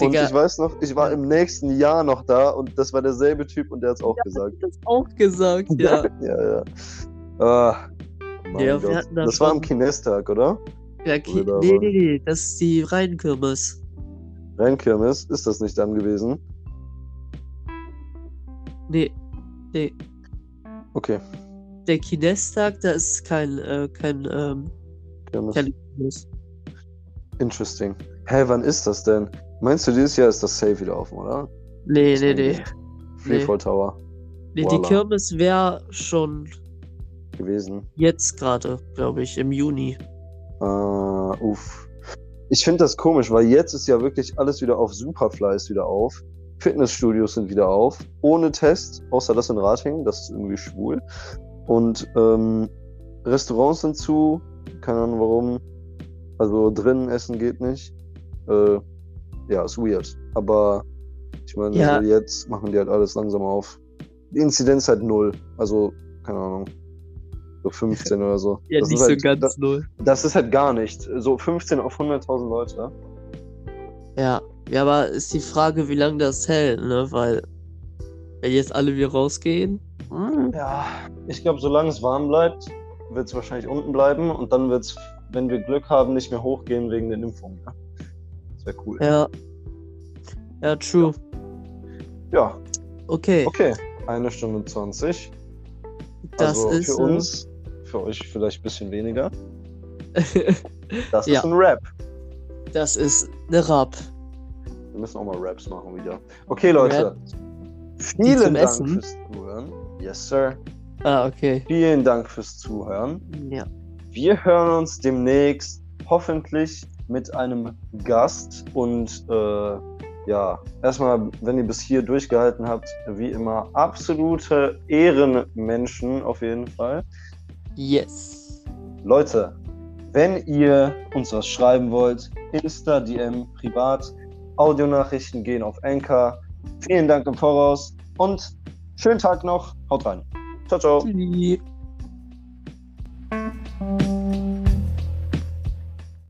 Und Digga. ich weiß noch, ich war im nächsten Jahr noch da und das war derselbe Typ und der hat's auch gesagt. Das auch gesagt, ja. ja, ja. Ah, Ja, wir Gott. hatten da das war am Kinestag, oder? ja ki- nee, nee, nee, das ist die Rheinkirmes. Rheinkirmes, ist das nicht dann gewesen? Nee, nee. Okay, Der Kinestag, da ist kein, äh, kein, ähm, Kirmes. keine Kirmes. Interesting. Hä, wann ist das denn? Meinst du, dieses Jahr ist das Safe wieder offen, oder? Nee, nee, nee. Freefall Tower Nee, die Voila. Kirmes wäre schon gewesen. jetzt gerade, glaube ich, im Juni. Äh, uff. Ich finde das komisch, weil jetzt ist ja wirklich alles wieder auf Superfly ist wieder auf. Fitnessstudios sind wieder auf. Ohne Test, außer das in Rating, das ist irgendwie schwul. Und ähm, Restaurants sind zu. Keine Ahnung warum. Also drinnen essen geht nicht. Äh, ja, ist weird. Aber ich meine, Ja. so jetzt machen die halt alles langsam auf. Die Inzidenz halt null. Also, keine Ahnung. So 15 oder so. Ja, Das nicht ist so halt, ganz null. das ist halt gar nicht. So 15 auf 100.000 Leute. Ja. Ja, aber ist die Frage, wie lange das hält, ne? Weil, wenn jetzt alle wieder rausgehen. hm, Ja, ich glaube, solange es warm bleibt, wird es wahrscheinlich unten bleiben und dann wird es, wenn wir Glück haben, nicht mehr hochgehen wegen den Impfungen. Ja? Das wäre cool. Ja. Ja, true. Ja, Okay. okay. Eine Stunde 20. Das also ist. für uns, für euch vielleicht ein bisschen weniger. Das Ja. ist ein Rap. Das ist eine Rap. Wir müssen auch mal Raps machen wieder. Okay, Leute. Vielen Dank Essen? fürs Zuhören. Yes, sir. Ah, okay. Vielen Dank fürs Zuhören. Ja. Wir hören uns demnächst hoffentlich mit einem Gast und äh, ja, erstmal, wenn ihr bis hier durchgehalten habt, wie immer absolute Ehrenmenschen auf jeden Fall. Yes. Leute, wenn ihr uns was schreiben wollt, Insta, DM, privat, Audionachrichten gehen auf Anchor. Vielen Dank im Voraus und schönen Tag noch. Haut rein. Ciao, ciao. Tschüssi.